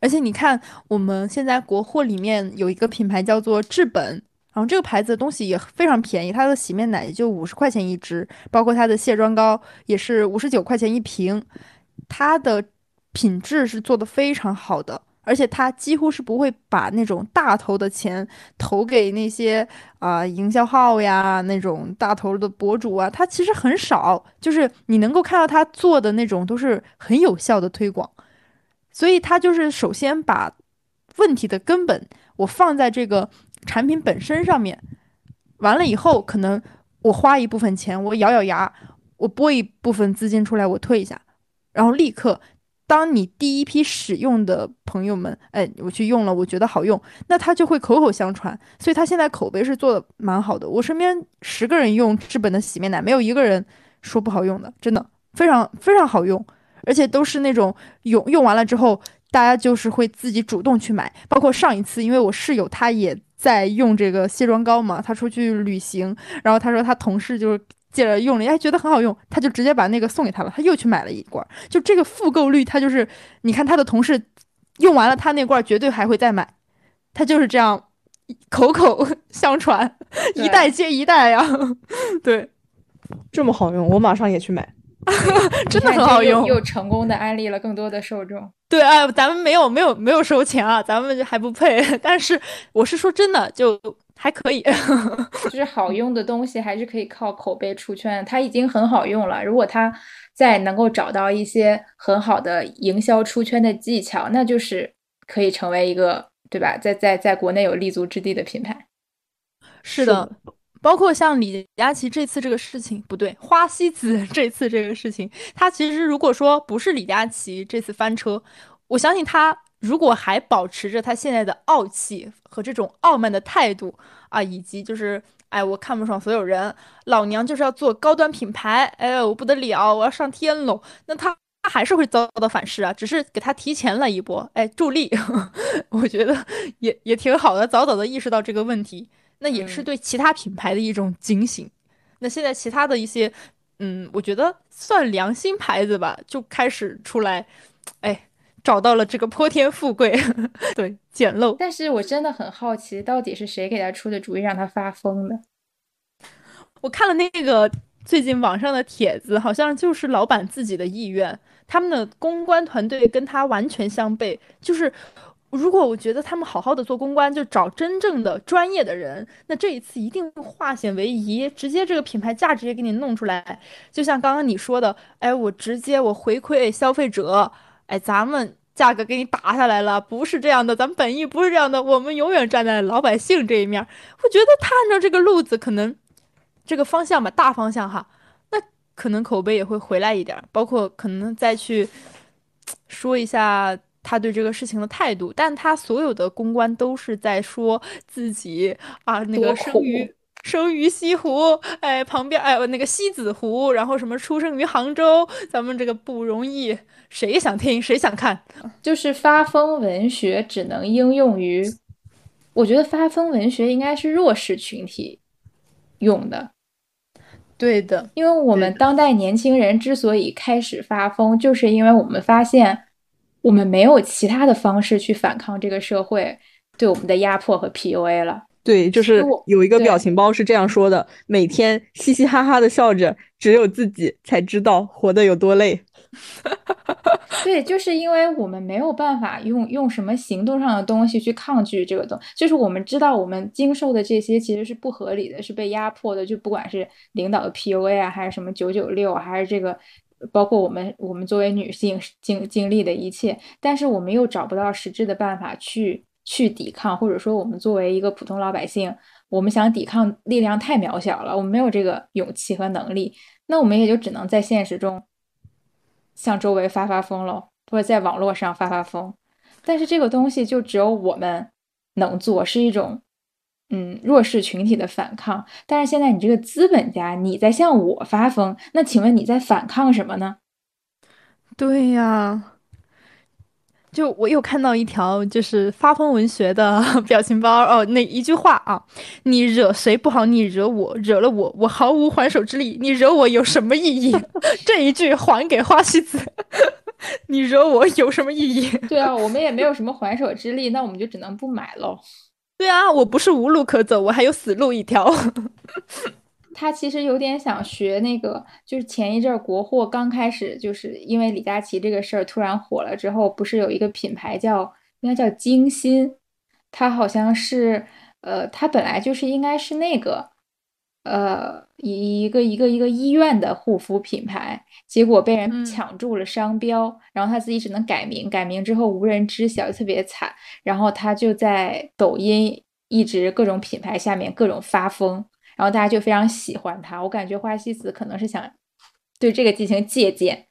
而且你看，我们现在国货里面有一个品牌叫做至本，然后这个牌子的东西也非常便宜，它的洗面奶也就五十块钱一支，包括它的卸妆膏也是五十九块钱一瓶，它的品质是做的非常好的，而且它几乎是不会把那种大头的钱投给那些啊营销号呀那种大头的博主啊，它其实很少，就是你能够看到它做的那种都是很有效的推广。所以他就是首先把问题的根本我放在这个产品本身上面，完了以后，可能我花一部分钱，我咬咬牙，我拨一部分资金出来，我退一下，然后立刻，当你第一批使用的朋友们，哎，我去用了，我觉得好用，那他就会口口相传，所以他现在口碑是做的蛮好的。我身边十个人用至本的洗面奶，没有一个人说不好用的，真的非常非常好用。而且都是那种用用完了之后，大家就是会自己主动去买。包括上一次，因为我室友他也在用这个卸妆膏嘛，他出去旅行，然后他说他同事就是借着用了，哎，觉得很好用，他就直接把那个送给他了，他又去买了一罐。就这个复购率，他就是你看他的同事用完了他那罐，绝对还会再买。他就是这样口口相传，*laughs* 一代接一代呀。*laughs* 对，这么好用，我马上也去买。*laughs* 真的很好用，又成功的安利了更多的受众。*laughs* 对，哎，咱们没有没有没有收钱啊，咱们还不配。*laughs* 但是我是说真的，就还可以。就是好用的东西还是可以靠口碑出圈。它已经很好用了，如果它再能够找到一些很好的营销出圈的技巧，那就是可以成为一个对吧，在在在国内有立足之地的品牌。是的。包括像李佳琦这次这个事情不对，花西子 *laughs* 这次这个事情，他其实如果说不是李佳琦这次翻车，我相信他如果还保持着他现在的傲气和这种傲慢的态度啊，以及就是哎我看不爽所有人，老娘就是要做高端品牌，哎我不得了，我要上天喽，那他他还是会遭到反噬啊，只是给他提前了一波，哎助力，*laughs* 我觉得也也挺好的，早早的意识到这个问题。那也是对其他品牌的一种警醒。那现在其他的一些，嗯，我觉得算良心牌子吧，就开始出来，哎，找到了这个泼天富贵，*laughs* 对，捡漏。但是我真的很好奇，到底是谁给他出的主意，让他发疯的？我看了那个最近网上的帖子，好像就是老板自己的意愿，他们的公关团队跟他完全相悖。就是如果我觉得他们好好的做公关，就找真正的专业的人，那这一次一定化险为夷，直接这个品牌价值也给你弄出来。就像刚刚你说的，哎，我直接我回馈消费者，哎，咱们。价格给你打下来了，不是这样的，咱们本意不是这样的，我们永远站在老百姓这一面。我觉得他按照这个路子，可能这个方向吧，大方向哈，那可能口碑也会回来一点，包括可能再去说一下他对这个事情的态度。但他所有的公关都是在说自己啊，那个生于生于西湖，哎，旁边哎，那个西子湖，然后什么出生于杭州，咱们这个不容易。谁想听，谁想看，*laughs* 就是发疯文学只能应用于，我觉得发疯文学应该是弱势群体用的。对的，因为我们当代年轻人之所以开始发疯，就是因为我们发现我们没有其他的方式去反抗这个社会对我们的压迫和 PUA 了。对，就是有一个表情包是这样说的：每天嘻嘻哈哈的笑着，只有自己才知道活得有多累。*laughs* 对，就是因为我们没有办法用用什么行动上的东西去抗拒这个东，就是我们知道我们经受的这些其实是不合理的，是被压迫的，就不管是领导的 PUA 啊，还是什么九九六，还是这个，包括我们我们作为女性经经历的一切，但是我们又找不到实质的办法去去抵抗，或者说我们作为一个普通老百姓，我们想抵抗力量太渺小了，我们没有这个勇气和能力，那我们也就只能在现实中。向周围发发疯喽，或者在网络上发发疯，但是这个东西就只有我们能做，是一种嗯弱势群体的反抗。但是现在你这个资本家，你在向我发疯，那请问你在反抗什么呢？对呀。就我又看到一条就是发疯文学的 *laughs* 表情包哦，那一句话啊，你惹谁不好，你惹我，惹了我，我毫无还手之力。你惹我有什么意义？*laughs* 这一句还给花西子，*laughs* 你惹我有什么意义？对啊，我们也没有什么还手之力，那我们就只能不买喽。对啊，我不是无路可走，我还有死路一条。*laughs* 他其实有点想学那个，就是前一阵儿国货刚开始，就是因为李佳琦这个事儿突然火了之后，不是有一个品牌叫应该叫精心，它好像是呃，它本来就是应该是那个呃一一个一个一个医院的护肤品牌，结果被人抢注了商标，然后他自己只能改名，改名之后无人知晓，特别惨，然后他就在抖音一直各种品牌下面各种发疯。然后大家就非常喜欢他，我感觉花西子可能是想对这个进行借鉴。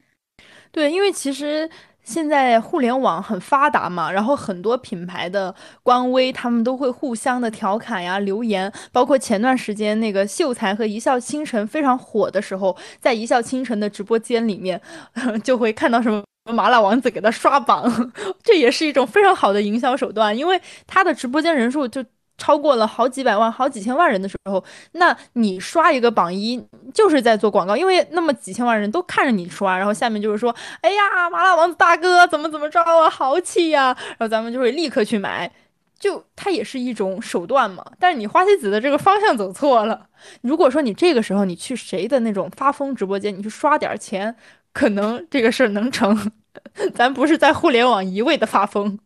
对，因为其实现在互联网很发达嘛，然后很多品牌的官微他们都会互相的调侃呀、留言，包括前段时间那个秀才和一笑倾城非常火的时候，在一笑倾城的直播间里面 *laughs* 就会看到什么麻辣王子给他刷榜，*laughs* 这也是一种非常好的营销手段，因为他的直播间人数就。超过了好几百万、好几千万人的时候，那你刷一个榜一就是在做广告，因为那么几千万人都看着你刷，然后下面就是说，哎呀，麻辣王子大哥怎么怎么着啊，豪气呀，然后咱们就会立刻去买，就它也是一种手段嘛。但是你花西子的这个方向走错了，如果说你这个时候你去谁的那种发疯直播间，你去刷点钱，可能这个事儿能成。*laughs* 咱不是在互联网一味的发疯。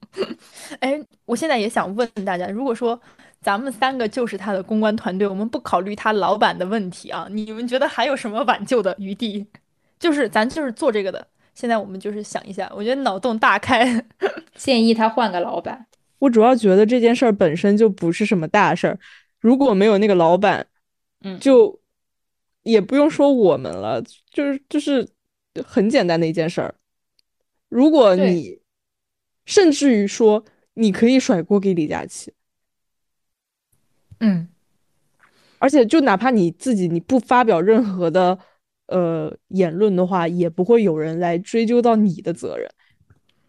哎，我现在也想问大家，如果说咱们三个就是他的公关团队，我们不考虑他老板的问题啊，你们觉得还有什么挽救的余地？就是咱就是做这个的，现在我们就是想一下，我觉得脑洞大开，*laughs* 建议他换个老板。我主要觉得这件事儿本身就不是什么大事儿，如果没有那个老板，嗯，就也不用说我们了，就是就是很简单的一件事儿。如果你甚至于说你可以甩锅给李佳琦，嗯，而且就哪怕你自己你不发表任何的呃言论的话，也不会有人来追究到你的责任，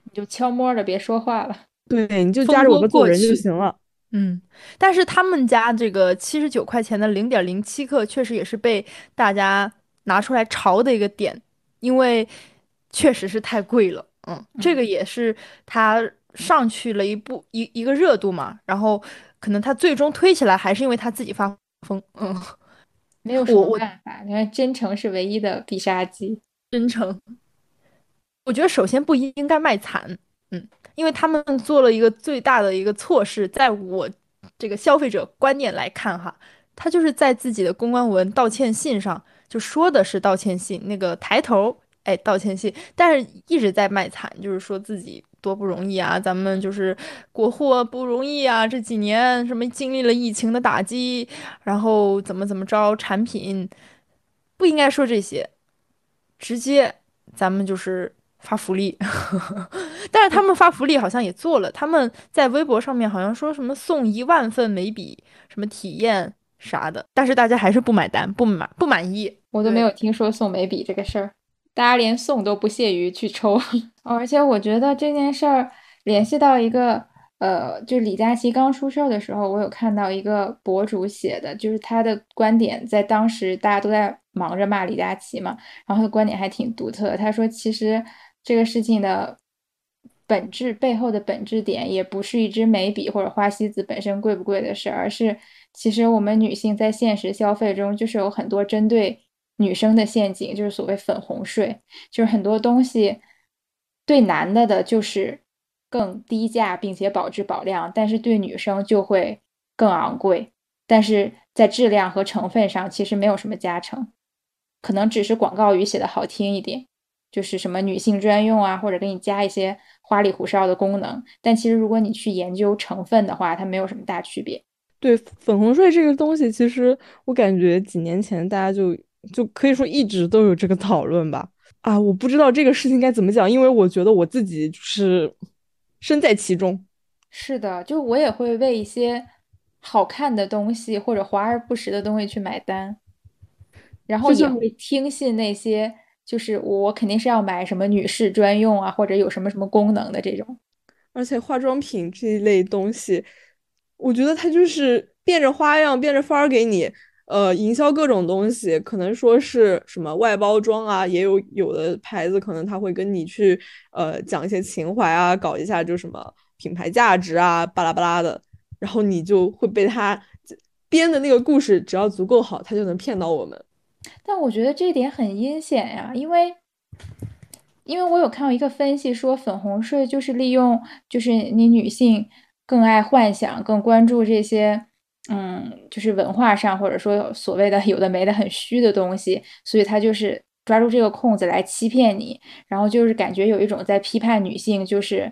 你就悄摸着别说话了，对，你就夹着我们做人就行了。嗯，但是他们家这个七十九块钱的零点零七克，确实也是被大家拿出来嘲的一个点，因为确实是太贵了。嗯，这个也是他上去了一步一一个热度嘛，然后可能他最终推起来还是因为他自己发疯。嗯，*laughs* 没有什么办法。你看，真诚是唯一的必杀技。真诚，我觉得首先不应该卖惨，嗯，因为他们做了一个最大的一个错事，在我这个消费者观念来看哈，他就是在自己的公关文道歉信上就说的是道歉信，那个抬头哎道歉信，但是一直在卖惨，就是说自己。多不容易啊！咱们就是国货不容易啊！这几年什么经历了疫情的打击，然后怎么怎么着，产品不应该说这些，直接咱们就是发福利。*laughs* 但是他们发福利好像也做了，他们在微博上面好像说什么送一万份眉笔，什么体验啥的，但是大家还是不买单，不满不满意。我都没有听说送眉笔这个事儿。大家连送都不屑于去抽，*laughs* 而且我觉得这件事儿联系到一个，呃，就李佳琦刚出事儿的时候，我有看到一个博主写的，就是他的观点，在当时大家都在忙着骂李佳琦嘛，然后他的观点还挺独特。他说，其实这个事情的本质背后的本质点，也不是一支眉笔或者花西子本身贵不贵的事儿，而是其实我们女性在现实消费中，就是有很多针对。女生的陷阱就是所谓粉红税，就是很多东西对男的的就是更低价并且保质保量，但是对女生就会更昂贵，但是在质量和成分上其实没有什么加成，可能只是广告语写的好听一点，就是什么女性专用啊，或者给你加一些花里胡哨的功能，但其实如果你去研究成分的话，它没有什么大区别。对粉红税这个东西，其实我感觉几年前大家就。就可以说一直都有这个讨论吧。啊，我不知道这个事情该怎么讲，因为我觉得我自己就是身在其中。是的，就我也会为一些好看的东西或者华而不实的东西去买单，然后也会听信那些就是我肯定是要买什么女士专用啊，或者有什么什么功能的这种。而且化妆品这一类东西，我觉得它就是变着花样、变着法儿给你。呃，营销各种东西，可能说是什么外包装啊，也有有的牌子可能他会跟你去呃讲一些情怀啊，搞一下就什么品牌价值啊，巴拉巴拉的，然后你就会被他编的那个故事，只要足够好，他就能骗到我们。但我觉得这点很阴险呀，因为因为我有看到一个分析说，粉红税就是利用就是你女性更爱幻想，更关注这些。嗯，就是文化上，或者说所谓的有的没的很虚的东西，所以他就是抓住这个空子来欺骗你，然后就是感觉有一种在批判女性，就是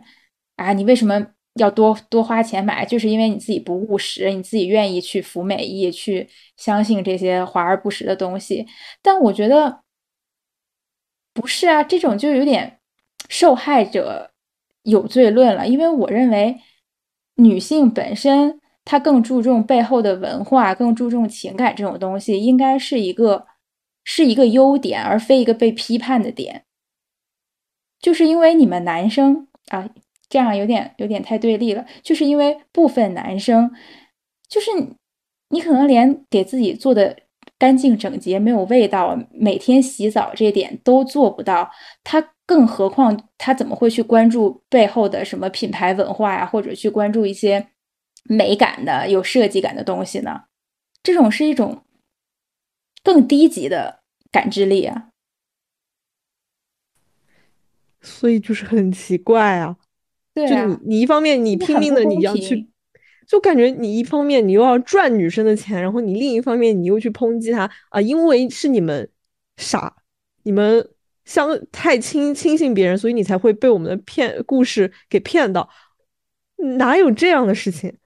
啊，你为什么要多多花钱买？就是因为你自己不务实，你自己愿意去服美意，去相信这些华而不实的东西。但我觉得不是啊，这种就有点受害者有罪论了，因为我认为女性本身。他更注重背后的文化，更注重情感这种东西，应该是一个是一个优点，而非一个被批判的点。就是因为你们男生啊，这样有点有点太对立了。就是因为部分男生，就是你可能连给自己做的干净整洁、没有味道、每天洗澡这点都做不到，他更何况他怎么会去关注背后的什么品牌文化呀，或者去关注一些？美感的、有设计感的东西呢？这种是一种更低级的感知力啊，所以就是很奇怪啊。对啊，就你你一方面你拼命的你要去，就感觉你一方面你又要赚女生的钱，然后你另一方面你又去抨击她啊，因为是你们傻，你们相太轻轻信别人，所以你才会被我们的骗故事给骗到，哪有这样的事情？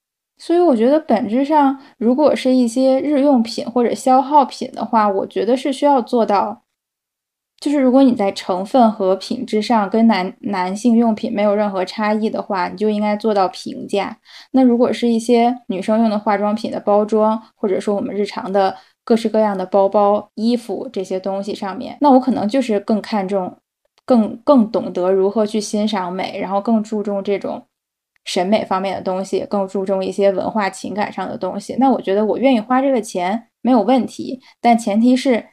所以我觉得本质上，如果是一些日用品或者消耗品的话，我觉得是需要做到，就是如果你在成分和品质上跟男男性用品没有任何差异的话，你就应该做到平价。那如果是一些女生用的化妆品的包装，或者说我们日常的各式各样的包包、衣服这些东西上面，那我可能就是更看重，更更懂得如何去欣赏美，然后更注重这种。审美方面的东西更注重一些文化情感上的东西，那我觉得我愿意花这个钱没有问题，但前提是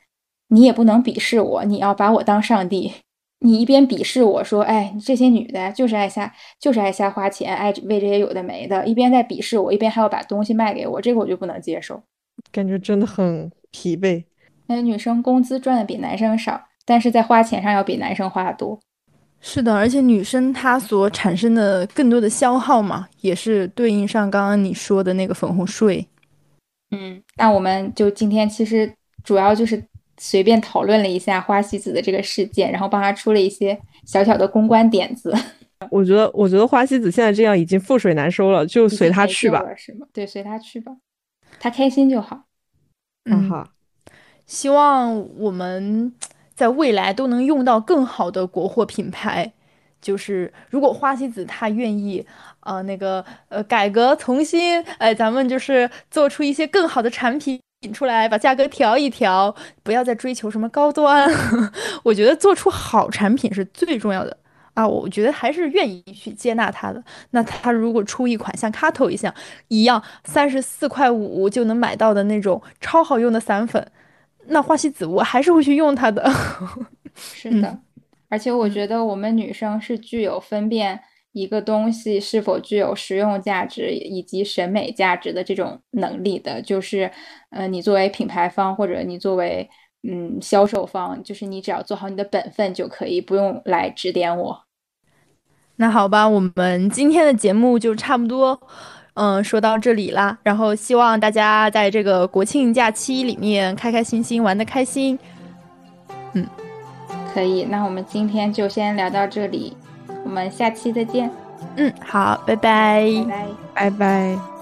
你也不能鄙视我，你要把我当上帝。你一边鄙视我说，哎，这些女的就是爱瞎，就是爱瞎花钱，爱为这些有的没的，一边在鄙视我，一边还要把东西卖给我，这个我就不能接受。感觉真的很疲惫。那女生工资赚的比男生少，但是在花钱上要比男生花的多。是的，而且女生她所产生的更多的消耗嘛，也是对应上刚刚你说的那个粉红税。嗯，那我们就今天其实主要就是随便讨论了一下花西子的这个事件，然后帮她出了一些小小的公关点子。*laughs* 我觉得，我觉得花西子现在这样已经覆水难收了，就随她去吧，是吗？对，随她去吧，她开心就好。嗯，好。希望我们在未来都能用到更好的国货品牌。就是如果花西子他愿意，呃，那个呃改革重新，哎，咱们就是做出一些更好的产品出来，把价格调一调，不要再追求什么高端。*laughs* 我觉得做出好产品是最重要的啊！我觉得还是愿意去接纳他的。那他如果出一款像 Kato 一样一样三十四块五就能买到的那种超好用的散粉。那花西子我还是会去用它的，*laughs* 是的，而且我觉得我们女生是具有分辨一个东西是否具有实用价值以及审美价值的这种能力的。就是，呃，你作为品牌方或者你作为嗯销售方，就是你只要做好你的本分就可以，不用来指点我。那好吧，我们今天的节目就差不多。嗯，说到这里啦，然后希望大家在这个国庆假期里面开开心心，玩的开心。嗯，可以，那我们今天就先聊到这里，我们下期再见。嗯，好，拜拜，拜拜拜。